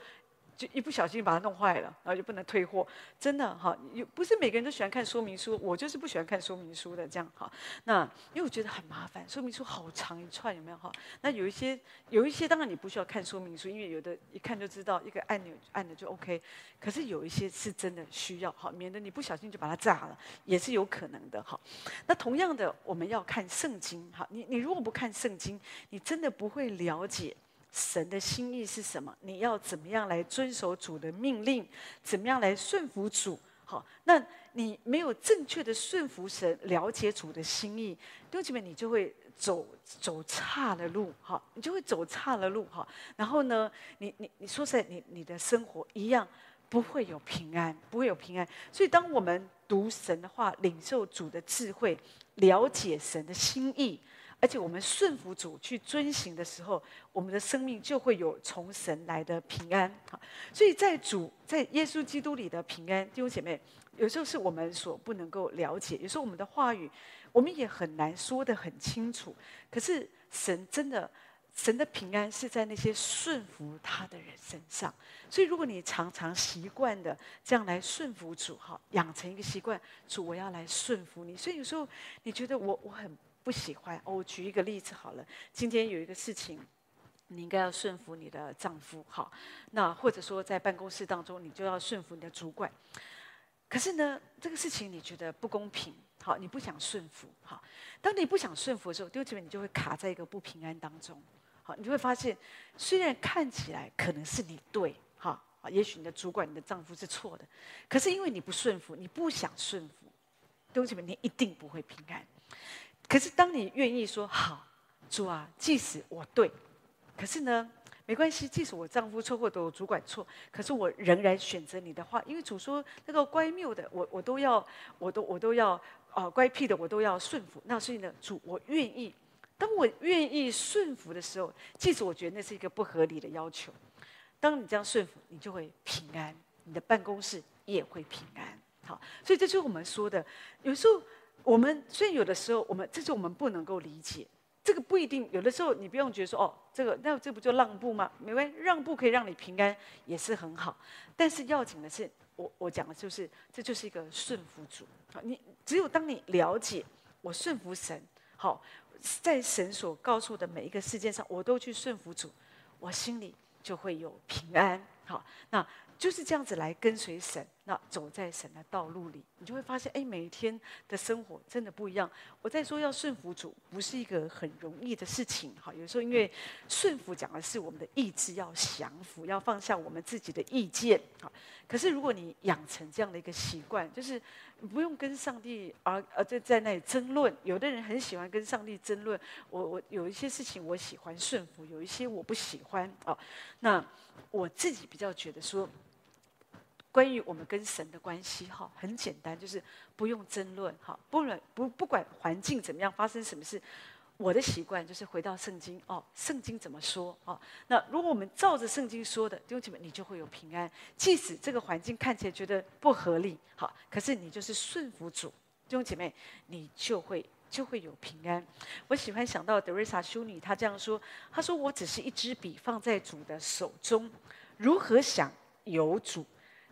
就一不小心把它弄坏了，然后就不能退货。真的哈，有不是每个人都喜欢看说明书，我就是不喜欢看说明书的这样哈。那因为我觉得很麻烦，说明书好长一串，有没有哈？那有一些有一些当然你不需要看说明书，因为有的一看就知道一个按钮按了就 OK。可是有一些是真的需要哈，免得你不小心就把它炸了，也是有可能的哈。那同样的，我们要看圣经哈。你你如果不看圣经，你真的不会了解。神的心意是什么？你要怎么样来遵守主的命令？怎么样来顺服主？好，那你没有正确的顺服神，了解主的心意，弟兄姐妹，你就会走走岔了路，哈，你就会走岔了路，哈。然后呢，你你你说实在，你你的生活一样不会有平安，不会有平安。所以，当我们读神的话，领受主的智慧，了解神的心意。而且我们顺服主去遵行的时候，我们的生命就会有从神来的平安。好，所以在主在耶稣基督里的平安，弟兄姐妹，有时候是我们所不能够了解，有时候我们的话语我们也很难说得很清楚。可是神真的，神的平安是在那些顺服他的人身上。所以如果你常常习惯的这样来顺服主，哈，养成一个习惯，主我要来顺服你。所以有时候你觉得我我很。不喜欢哦，举一个例子好了。今天有一个事情，你应该要顺服你的丈夫，好。那或者说在办公室当中，你就要顺服你的主管。可是呢，这个事情你觉得不公平，好，你不想顺服，好。当你不想顺服的时候，丢弃你就会卡在一个不平安当中，好，你就会发现，虽然看起来可能是你对，哈，也许你的主管、你的丈夫是错的，可是因为你不顺服，你不想顺服，丢弃你一定不会平安。可是，当你愿意说好，主啊，即使我对，可是呢，没关系，即使我丈夫错或者我主管错，可是我仍然选择你的话，因为主说那个乖谬的，我我都要，我都我都要，啊、乖僻的我都要顺服。那所以呢，主，我愿意。当我愿意顺服的时候，即使我觉得那是一个不合理的要求，当你这样顺服，你就会平安，你的办公室也会平安。好，所以这就是我们说的，有时候。我们所以有的时候，我们这是我们不能够理解，这个不一定。有的时候你不用觉得说哦，这个那这不就让步吗？没关系，让步可以让你平安，也是很好。但是要紧的是，我我讲的就是，这就是一个顺服主。好，你只有当你了解我顺服神，好，在神所告诉的每一个事件上，我都去顺服主，我心里就会有平安。好，那。就是这样子来跟随神，那走在神的道路里，你就会发现，哎，每一天的生活真的不一样。我在说要顺服主，不是一个很容易的事情。哈，有时候因为顺服讲的是我们的意志要降服，要放下我们自己的意见。哈，可是如果你养成这样的一个习惯，就是不用跟上帝而而在在那里争论。有的人很喜欢跟上帝争论，我我有一些事情我喜欢顺服，有一些我不喜欢。哦，那我自己比较觉得说。关于我们跟神的关系，哈，很简单，就是不用争论，哈，不论不不管环境怎么样，发生什么事，我的习惯就是回到圣经，哦，圣经怎么说，哦，那如果我们照着圣经说的，弟兄姐妹，你就会有平安。即使这个环境看起来觉得不合理，好，可是你就是顺服主，弟兄姐妹，你就会就会有平安。我喜欢想到德瑞莎修女，她这样说，她说：“我只是一支笔放在主的手中，如何想有主？”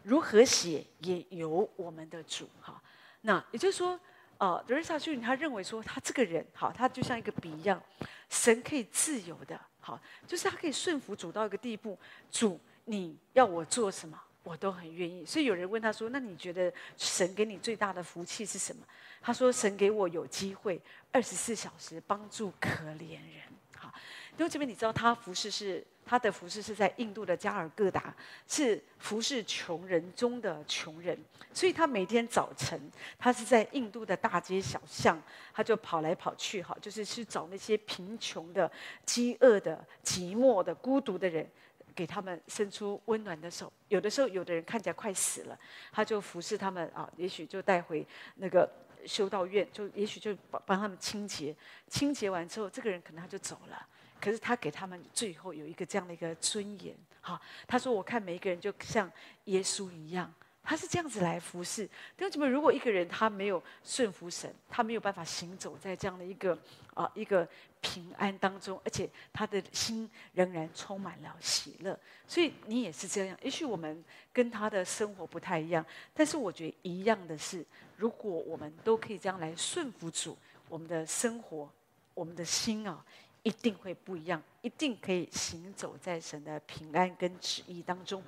如何写也由我们的主哈。那也就是说，呃，德瑞莎修女他认为说，他这个人好，他就像一个笔一样，神可以自由的，好，就是他可以顺服主到一个地步，主你要我做什么，我都很愿意。所以有人问他说，那你觉得神给你最大的福气是什么？他说，神给我有机会二十四小时帮助可怜人。好，因为这边你知道他服侍是。他的服侍是在印度的加尔各答，是服侍穷人中的穷人，所以他每天早晨，他是在印度的大街小巷，他就跑来跑去，哈，就是去找那些贫穷的、饥饿的、寂寞的、孤独的人，给他们伸出温暖的手。有的时候，有的人看起来快死了，他就服侍他们啊，也许就带回那个修道院，就也许就帮帮他们清洁，清洁完之后，这个人可能他就走了。可是他给他们最后有一个这样的一个尊严，哈，他说：“我看每一个人就像耶稣一样，他是这样子来服侍。弟兄姊妹，如果一个人他没有顺服神，他没有办法行走在这样的一个啊一个平安当中，而且他的心仍然充满了喜乐。所以你也是这样。也许我们跟他的生活不太一样，但是我觉得一样的是，如果我们都可以这样来顺服主，我们的生活，我们的心啊。”一定会不一样，一定可以行走在神的平安跟旨意当中。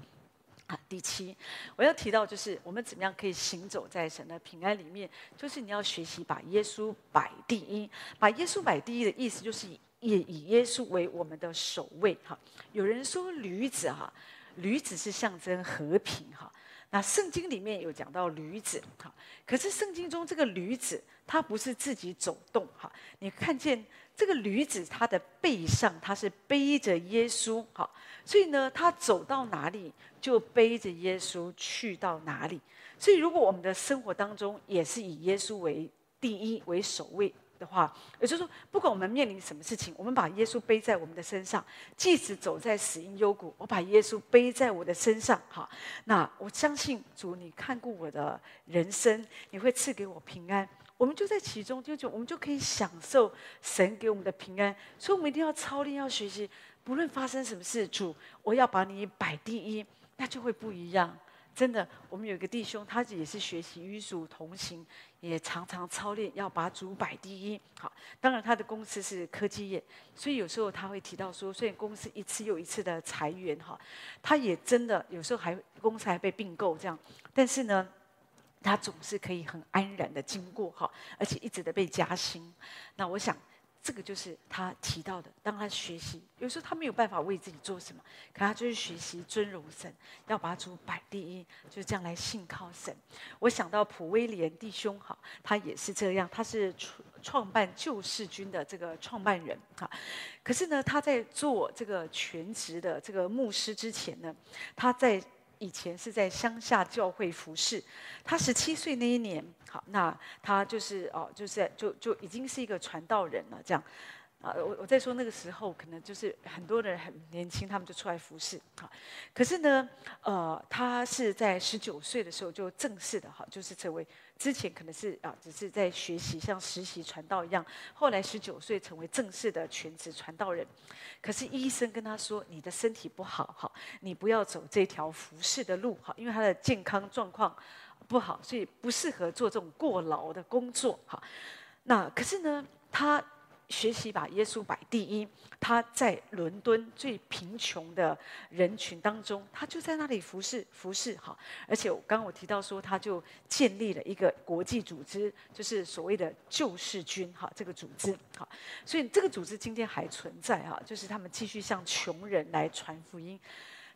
啊，第七，我要提到就是我们怎么样可以行走在神的平安里面，就是你要学习把耶稣摆第一。把耶稣摆第一的意思就是以以耶稣为我们的首位。哈，有人说驴子哈，驴子是象征和平哈。那圣经里面有讲到驴子哈，可是圣经中这个驴子它不是自己走动哈，你看见。这个驴子，它的背上，它是背着耶稣，好，所以呢，他走到哪里，就背着耶稣去到哪里。所以，如果我们的生活当中也是以耶稣为第一、为首位的话，也就是说，不管我们面临什么事情，我们把耶稣背在我们的身上，即使走在死荫幽谷，我把耶稣背在我的身上，好，那我相信主，你看顾我的人生，你会赐给我平安。我们就在其中，就就我们就可以享受神给我们的平安。所以，我们一定要操练，要学习。不论发生什么事，主，我要把你摆第一，那就会不一样。真的，我们有一个弟兄，他也是学习与主同行，也常常操练要把主摆第一。好，当然他的公司是科技业，所以有时候他会提到说，虽然公司一次又一次的裁员，哈，他也真的有时候还公司还被并购这样，但是呢。他总是可以很安然的经过哈，而且一直的被加薪。那我想，这个就是他提到的。当他学习，有时候他没有办法为自己做什么，可他就是学习尊荣神，要把主摆第一，就是这样来信靠神。我想到普威廉弟兄哈，他也是这样，他是创创办救世军的这个创办人哈。可是呢，他在做这个全职的这个牧师之前呢，他在。以前是在乡下教会服侍，他十七岁那一年，好，那他就是哦，就是就就已经是一个传道人了，这样。啊，我我在说那个时候，可能就是很多人很年轻，他们就出来服侍。哈，可是呢，呃，他是在十九岁的时候就正式的哈，就是成为之前可能是啊，只是在学习像实习传道一样，后来十九岁成为正式的全职传道人。可是医生跟他说：“你的身体不好哈，你不要走这条服侍的路哈，因为他的健康状况不好，所以不适合做这种过劳的工作哈。”那可是呢，他。学习把耶稣摆第一，他在伦敦最贫穷的人群当中，他就在那里服侍服侍哈。而且我刚刚我提到说，他就建立了一个国际组织，就是所谓的救世军哈，这个组织哈。所以这个组织今天还存在哈，就是他们继续向穷人来传福音。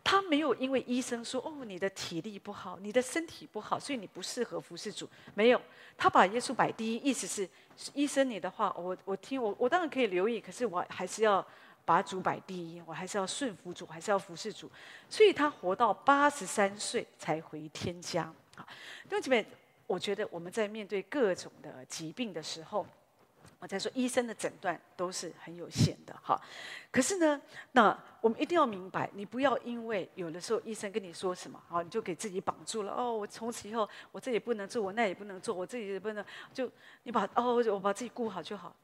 他没有因为医生说哦，你的体力不好，你的身体不好，所以你不适合服侍主。没有，他把耶稣摆第一，意思是医生你的话，我我听我我当然可以留意，可是我还是要把主摆第一，我还是要顺服主，还是要服侍主。所以他活到八十三岁才回天家。啊，弟兄姐妹，我觉得我们在面对各种的疾病的时候。我在说，医生的诊断都是很有限的，哈。可是呢，那我们一定要明白，你不要因为有的时候医生跟你说什么，好，你就给自己绑住了。哦，我从此以后我这也不能做，我那也不能做，我这也不能，就你把哦，我把自己顾好就好。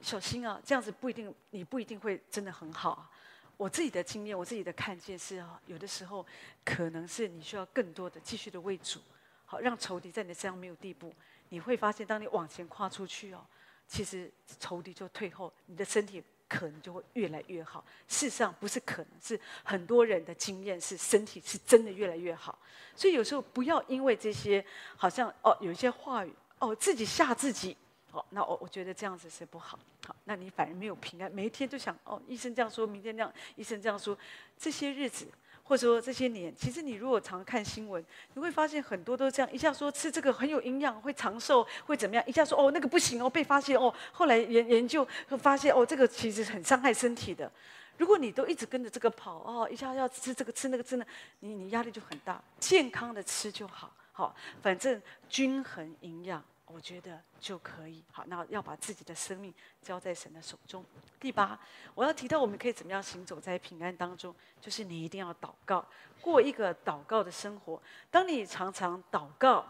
小心啊，这样子不一定，你不一定会真的很好。我自己的经验，我自己的看见是，有的时候可能是你需要更多的继续的为主，好让仇敌在你身上没有地步。你会发现，当你往前跨出去哦，其实仇敌就退后，你的身体可能就会越来越好。事实上不是可能，是很多人的经验是身体是真的越来越好。所以有时候不要因为这些好像哦有一些话语哦自己吓自己。哦，那我我觉得这样子是不好。好，那你反而没有平安，每一天都想哦，医生这样说，明天这样，医生这样说，这些日子或者说这些年，其实你如果常看新闻，你会发现很多都这样，一下说吃这个很有营养，会长寿，会怎么样？一下说哦那个不行哦，被发现哦，后来研研究会发现哦，这个其实很伤害身体的。如果你都一直跟着这个跑哦，一下要吃这个吃那个吃那，你你压力就很大。健康的吃就好，好，反正均衡营养。我觉得就可以好，那要把自己的生命交在神的手中。第八，我要提到我们可以怎么样行走在平安当中，就是你一定要祷告，过一个祷告的生活。当你常常祷告、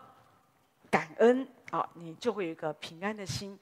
感恩，啊，你就会有一个平安的心。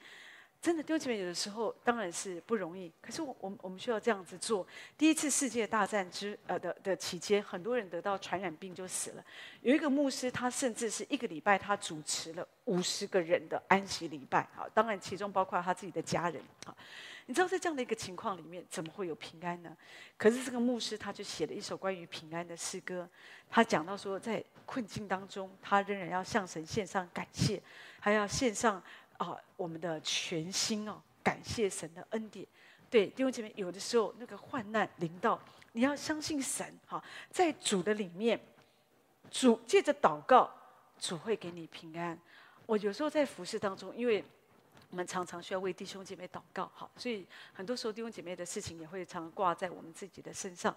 真的，弟兄姐妹，有的时候当然是不容易。可是我我们我们需要这样子做。第一次世界大战之呃的的期间，很多人得到传染病就死了。有一个牧师，他甚至是一个礼拜，他主持了五十个人的安息礼拜。啊，当然其中包括他自己的家人。啊，你知道在这样的一个情况里面，怎么会有平安呢？可是这个牧师他就写了一首关于平安的诗歌。他讲到说，在困境当中，他仍然要向神献上感谢，还要献上。啊，我们的全心哦，感谢神的恩典。对，弟兄姐妹，有的时候那个患难临到，你要相信神哈，在主的里面，主借着祷告，主会给你平安。我有时候在服侍当中，因为我们常常需要为弟兄姐妹祷告，哈，所以很多时候弟兄姐妹的事情也会常挂在我们自己的身上。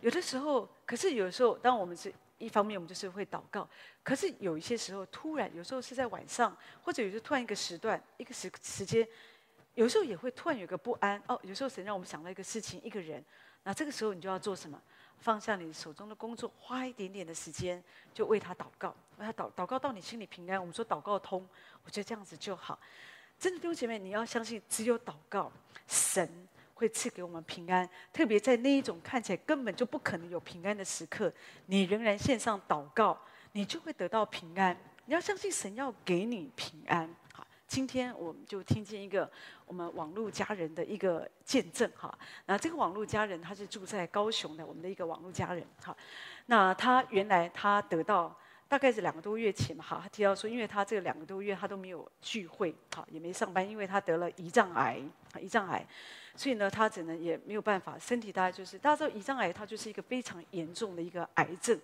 有的时候，可是有时候，当我们是。一方面我们就是会祷告，可是有一些时候突然，有时候是在晚上，或者有时候突然一个时段、一个时时间，有时候也会突然有个不安哦。有时候神让我们想到一个事情、一个人，那这个时候你就要做什么？放下你手中的工作，花一点点的时间，就为他祷告，为他祷祷告到你心里平安。我们说祷告通，我觉得这样子就好。真的弟兄姐妹，你要相信，只有祷告，神。会赐给我们平安，特别在那一种看起来根本就不可能有平安的时刻，你仍然献上祷告，你就会得到平安。你要相信神要给你平安。好，今天我们就听见一个我们网络家人的一个见证。哈，那这个网络家人他是住在高雄的，我们的一个网络家人。哈，那他原来他得到。大概是两个多月前嘛，哈，他提到说，因为他这两个多月他都没有聚会，好，也没上班，因为他得了胰脏癌，胰脏癌，所以呢，他只能也没有办法，身体大概就是大家知道，胰脏癌它就是一个非常严重的一个癌症。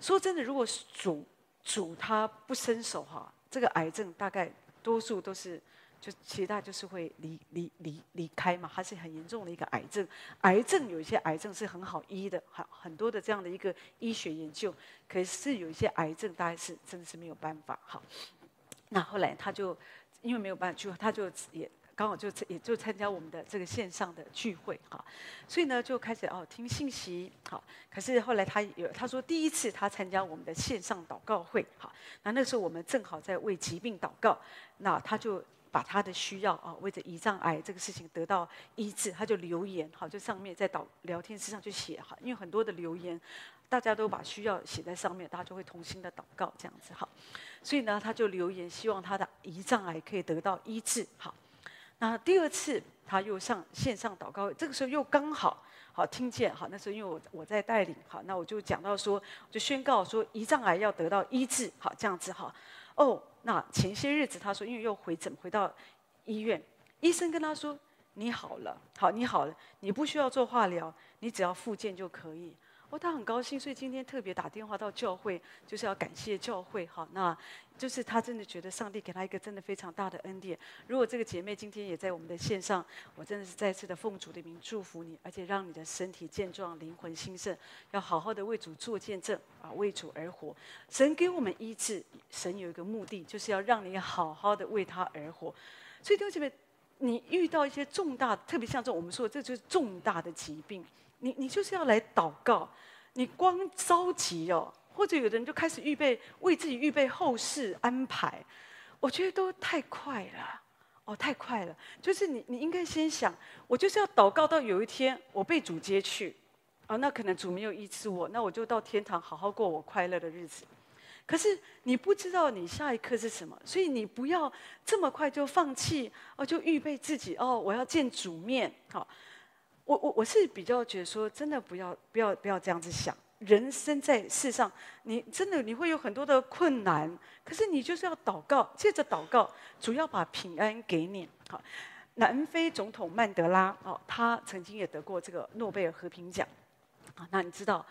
说真的，如果是主主他不伸手哈，这个癌症大概多数都是。就其他就是会离离离离开嘛，它是很严重的一个癌症。癌症有一些癌症是很好医的，很很多的这样的一个医学研究。可是有一些癌症大概是真的是没有办法。好，那后来他就因为没有办法就，他就也刚好就也就参加我们的这个线上的聚会哈。所以呢就开始哦听信息好。可是后来他有他说第一次他参加我们的线上祷告会好，那那时候我们正好在为疾病祷告，那他就。把他的需要啊，为着胰脏癌这个事情得到医治，他就留言好，就上面在导聊天室上就写哈，因为很多的留言，大家都把需要写在上面，大家就会同心的祷告这样子哈，所以呢，他就留言希望他的胰脏癌可以得到医治好。那第二次他又上线上祷告，这个时候又刚好好听见好，那时候因为我我在带领好，那我就讲到说，就宣告说胰脏癌要得到医治好，这样子哈。哦，那前些日子他说，因为又回诊回到医院，医生跟他说：“你好了，好，你好了，你不需要做化疗，你只要复健就可以。”哦，他很高兴，所以今天特别打电话到教会，就是要感谢教会。好，那就是他真的觉得上帝给他一个真的非常大的恩典。如果这个姐妹今天也在我们的线上，我真的是再次的奉主的名祝福你，而且让你的身体健壮，灵魂兴盛，要好好的为主做见证啊，为主而活。神给我们医治，神有一个目的，就是要让你好好的为他而活。所以弟兄姐妹，你遇到一些重大，特别像这种我们说的，这就是重大的疾病。你你就是要来祷告，你光着急哦，或者有的人就开始预备为自己预备后事安排，我觉得都太快了，哦，太快了。就是你你应该先想，我就是要祷告到有一天我被主接去，啊，那可能主没有医治我，那我就到天堂好好过我快乐的日子。可是你不知道你下一刻是什么，所以你不要这么快就放弃哦，就预备自己哦，我要见主面。好，我我我是比较觉得说，真的不要不要不要这样子想。人生在世上，你真的你会有很多的困难，可是你就是要祷告，借着祷告，主要把平安给你。好，南非总统曼德拉哦，他曾经也得过这个诺贝尔和平奖。啊，那你知道？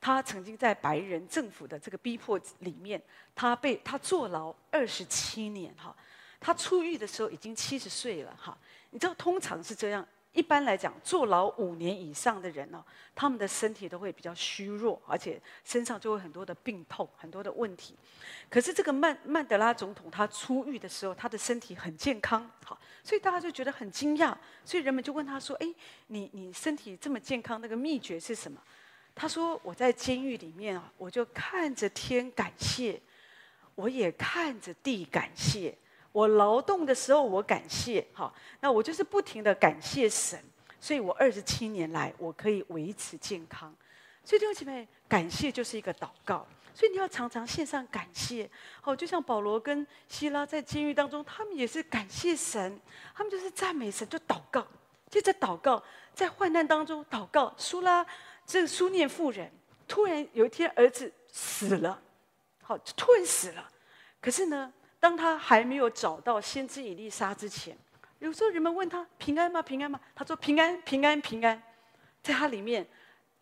他曾经在白人政府的这个逼迫里面，他被他坐牢二十七年哈。他出狱的时候已经七十岁了哈。你知道，通常是这样，一般来讲，坐牢五年以上的人呢，他们的身体都会比较虚弱，而且身上就会很多的病痛，很多的问题。可是这个曼曼德拉总统他出狱的时候，他的身体很健康，好，所以大家就觉得很惊讶，所以人们就问他说：“哎，你你身体这么健康，那个秘诀是什么？”他说：“我在监狱里面啊，我就看着天感谢，我也看着地感谢。我劳动的时候，我感谢，哈，那我就是不停的感谢神。所以我二十七年来，我可以维持健康。所以弟兄姐妹，感谢就是一个祷告。所以你要常常献上感谢。好，就像保罗跟希拉在监狱当中，他们也是感谢神，他们就是赞美神，就祷告，就在祷告，在患难当中祷告。苏拉。”这个苏念妇人突然有一天儿子死了，好，突然死了。可是呢，当他还没有找到先知以利沙之前，有时候人们问他平安吗？平安吗？他说平安，平安，平安。在他里面，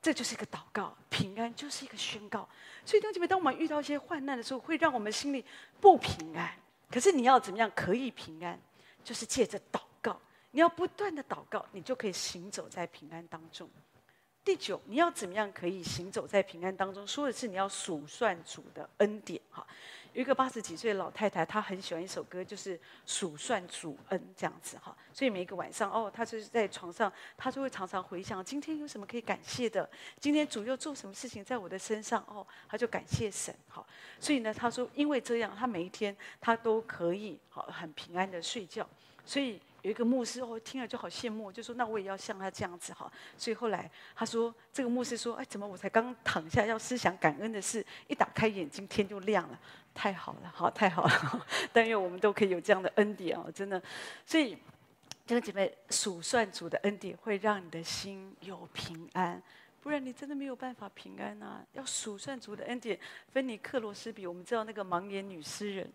这就是一个祷告，平安就是一个宣告。所以弟兄姐妹，当我们遇到一些患难的时候，会让我们心里不平安。可是你要怎么样可以平安？就是借着祷告，你要不断的祷告，你就可以行走在平安当中。第九，你要怎么样可以行走在平安当中？说的是你要数算主的恩典。哈，有一个八十几岁的老太太，她很喜欢一首歌，就是数算主恩这样子。哈，所以每一个晚上，哦，她就是在床上，她就会常常回想今天有什么可以感谢的，今天主又做什么事情在我的身上，哦，她就感谢神。哈，所以呢，她说因为这样，她每一天她都可以好很平安的睡觉。所以。有一个牧师哦，听了就好羡慕，就说那我也要像他这样子哈。所以后来他说，这个牧师说，哎，怎么我才刚躺下要思想感恩的事，一打开眼睛天就亮了，太好了，好，太好了。但愿我们都可以有这样的恩典哦，真的。所以弟兄姐妹，数算主的恩典会让你的心有平安，不然你真的没有办法平安啊。要数算主的恩典。芬尼克罗斯比，我们知道那个盲眼女诗人。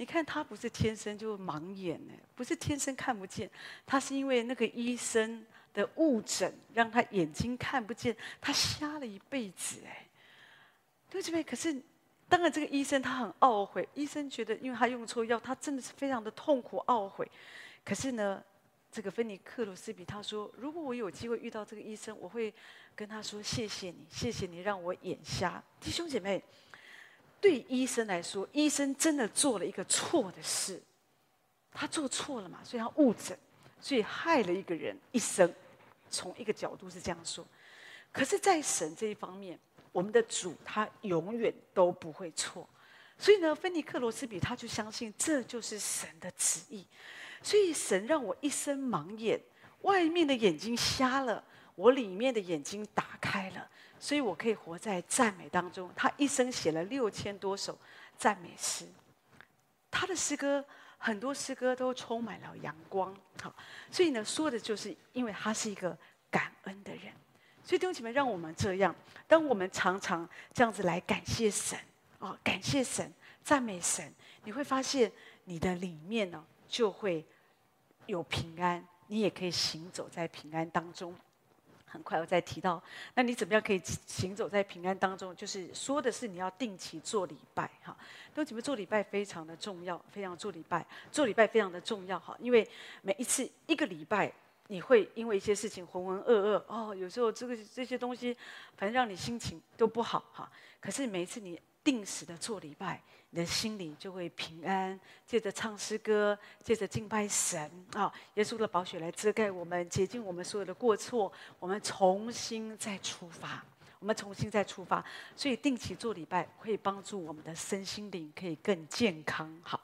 你看他不是天生就盲眼呢，不是天生看不见，他是因为那个医生的误诊让他眼睛看不见，他瞎了一辈子哎。对不对？可是当然这个医生他很懊悔，医生觉得因为他用错药，他真的是非常的痛苦懊悔。可是呢，这个芬尼克罗斯比他说，如果我有机会遇到这个医生，我会跟他说谢谢你，谢谢你让我眼瞎。弟兄姐妹。对医生来说，医生真的做了一个错的事，他做错了嘛，所以他误诊，所以害了一个人一生。从一个角度是这样说，可是，在神这一方面，我们的主他永远都不会错。所以呢，芬尼克罗斯比他就相信这就是神的旨意，所以神让我一生盲眼，外面的眼睛瞎了，我里面的眼睛打开了。所以我可以活在赞美当中。他一生写了六千多首赞美诗，他的诗歌很多诗歌都充满了阳光。好，所以呢，说的就是因为他是一个感恩的人。所以弟兄姐妹，让我们这样，当我们常常这样子来感谢神啊，感谢神，赞美神，你会发现你的里面呢就会有平安，你也可以行走在平安当中。很快我再提到，那你怎么样可以行走在平安当中？就是说的是你要定期做礼拜哈。都觉得做礼拜非常的重要，非常做礼拜，做礼拜非常的重要哈。因为每一次一个礼拜，你会因为一些事情浑浑噩噩哦，有时候这个这些东西，反正让你心情都不好哈。可是每一次你定时的做礼拜。你的心里就会平安，借着唱诗歌，借着敬拜神啊，耶稣的宝血来遮盖我们，洁净我们所有的过错，我们重新再出发，我们重新再出发。所以定期做礼拜会帮助我们的身心灵可以更健康。好，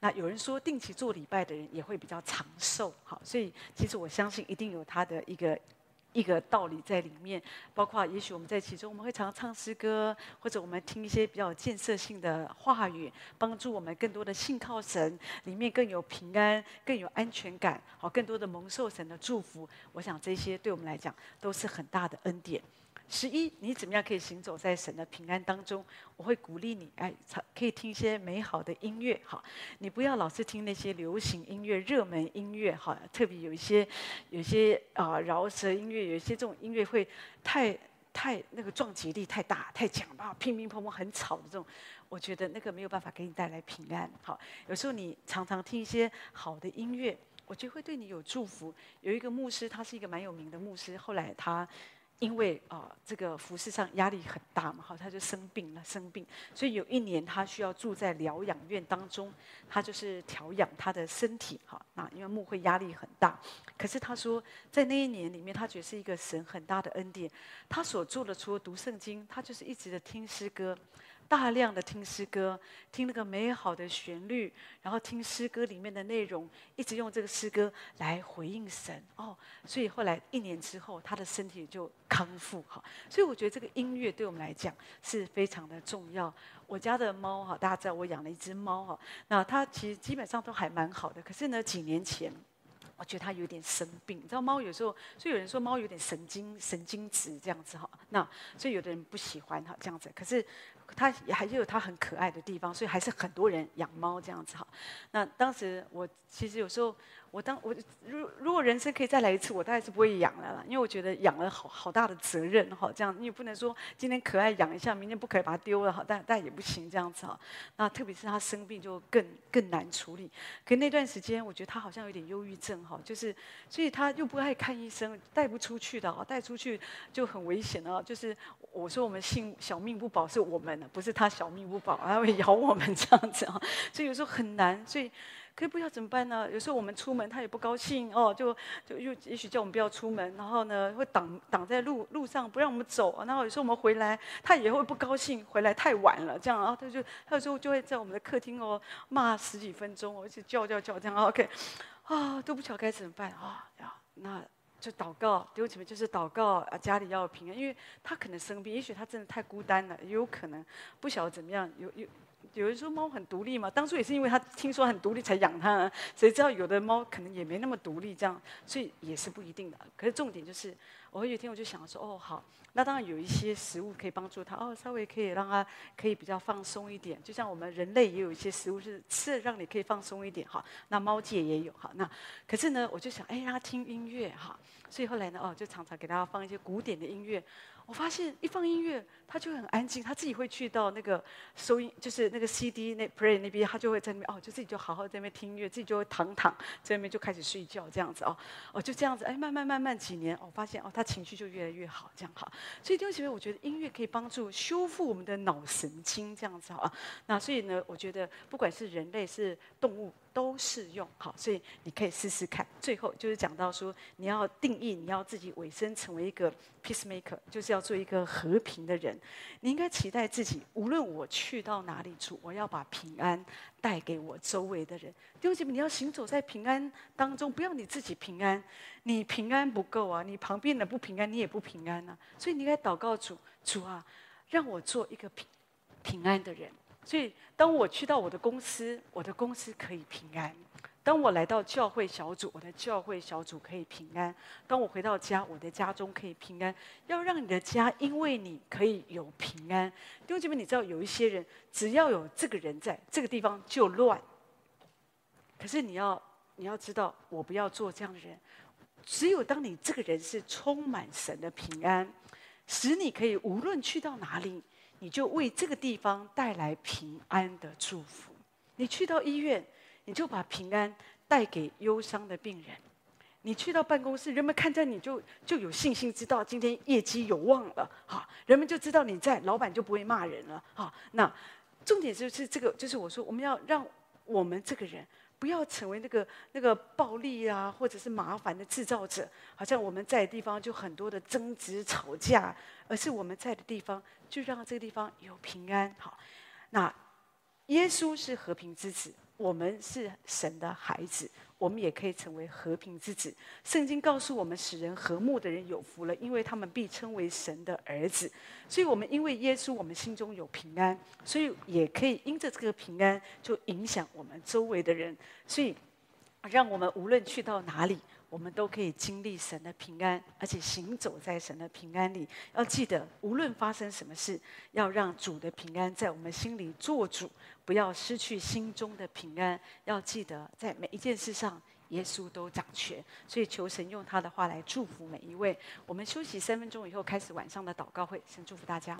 那有人说定期做礼拜的人也会比较长寿。好，所以其实我相信一定有他的一个一个道理在里面，包括也许我们在其中，我们会常常唱诗歌，或者我们听一些比较建设性的话语，帮助我们更多的信靠神，里面更有平安，更有安全感，好，更多的蒙受神的祝福。我想这些对我们来讲都是很大的恩典。十一，你怎么样可以行走在神的平安当中？我会鼓励你，哎，可以听一些美好的音乐，哈，你不要老是听那些流行音乐、热门音乐，哈，特别有一些，有些啊饶舌音乐，有一些这种音乐会太太那个撞击力太大，太强吧，乒乒乓乓很吵的这种，我觉得那个没有办法给你带来平安，好，有时候你常常听一些好的音乐，我觉得会对你有祝福。有一个牧师，他是一个蛮有名的牧师，后来他。因为啊、呃，这个服饰上压力很大嘛，哈，他就生病了，生病，所以有一年他需要住在疗养院当中，他就是调养他的身体，哈，那因为牧会压力很大，可是他说在那一年里面，他觉得是一个神很大的恩典，他所做的除了读圣经，他就是一直的听诗歌。大量的听诗歌，听那个美好的旋律，然后听诗歌里面的内容，一直用这个诗歌来回应神哦。所以后来一年之后，他的身体就康复哈。所以我觉得这个音乐对我们来讲是非常的重要。我家的猫哈，大家知道我养了一只猫哈，那它其实基本上都还蛮好的。可是呢，几年前。我觉得它有点生病，你知道猫有时候，所以有人说猫有点神经神经质这样子哈。那所以有的人不喜欢哈这样子，可是它也还是有它很可爱的地方，所以还是很多人养猫这样子哈。那当时我其实有时候。我当我如如果人生可以再来一次，我大概是不会养了啦，因为我觉得养了好好大的责任哈，这样你也不能说今天可爱养一下，明天不可以把它丢了哈，但但也不行这样子哈。那特别是他生病就更更难处理。可那段时间，我觉得他好像有点忧郁症哈，就是所以他又不爱看医生，带不出去的，带出去就很危险啊。就是我说我们性小命不保是我们的，不是他小命不保，他会咬我们这样子啊。所以有时候很难，所以。可以不知道怎么办呢？有时候我们出门，他也不高兴哦，就就又也许叫我们不要出门，然后呢会挡挡在路路上不让我们走。然后有时候我们回来，他也会不高兴，回来太晚了这样，然后他就他有时候就会在我们的客厅哦骂十几分钟哦，一直叫叫叫这样。OK，啊都不晓得该怎么办啊呀，那就祷告，弟兄姐妹就是祷告啊，家里要有平安，因为他可能生病，也许他真的太孤单了，也有可能不晓得怎么样，有有。有人说猫很独立嘛，当初也是因为他听说很独立才养它，谁知道有的猫可能也没那么独立，这样，所以也是不一定的。可是重点就是，我有一天我就想说，哦好，那当然有一些食物可以帮助它，哦稍微可以让它可以比较放松一点，就像我们人类也有一些食物是吃了让你可以放松一点哈。那猫界也有哈，那可是呢，我就想，哎，让它听音乐哈，所以后来呢，哦就常常给它放一些古典的音乐。我发现一放音乐，他就很安静，他自己会去到那个收音，就是那个 CD 那 play 那边，他就会在那边哦，就自己就好好在那边听音乐，自己就会躺躺在那边就开始睡觉这样子哦，哦就这样子，哎，慢慢慢慢几年，我、哦、发现哦，他情绪就越来越好，这样好。所以弟兄姐妹，我觉得音乐可以帮助修复我们的脑神经这样子啊。那所以呢，我觉得不管是人类是动物。都适用，好，所以你可以试试看。最后就是讲到说，你要定义，你要自己委身成为一个 peacemaker，就是要做一个和平的人。你应该期待自己，无论我去到哪里住，我要把平安带给我周围的人。弟兄姐妹，你要行走在平安当中，不要你自己平安，你平安不够啊，你旁边的不平安，你也不平安啊。所以你应该祷告主，主啊，让我做一个平平安的人。所以，当我去到我的公司，我的公司可以平安；当我来到教会小组，我的教会小组可以平安；当我回到家，我的家中可以平安。要让你的家因为你可以有平安。弟兄姐妹，你知道有一些人，只要有这个人在这个地方就乱。可是你要你要知道，我不要做这样的人。只有当你这个人是充满神的平安，使你可以无论去到哪里。你就为这个地方带来平安的祝福。你去到医院，你就把平安带给忧伤的病人。你去到办公室，人们看见你就就有信心，知道今天业绩有望了。哈，人们就知道你在，老板就不会骂人了。哈，那重点就是这个，就是我说我们要让我们这个人不要成为那个那个暴力啊，或者是麻烦的制造者。好像我们在的地方就很多的争执吵架，而是我们在的地方。就让这个地方有平安。好，那耶稣是和平之子，我们是神的孩子，我们也可以成为和平之子。圣经告诉我们，使人和睦的人有福了，因为他们必称为神的儿子。所以，我们因为耶稣，我们心中有平安，所以也可以因着这个平安，就影响我们周围的人。所以，让我们无论去到哪里。我们都可以经历神的平安，而且行走在神的平安里。要记得，无论发生什么事，要让主的平安在我们心里做主，不要失去心中的平安。要记得，在每一件事上，耶稣都掌权。所以，求神用他的话来祝福每一位。我们休息三分钟以后，开始晚上的祷告会。先祝福大家。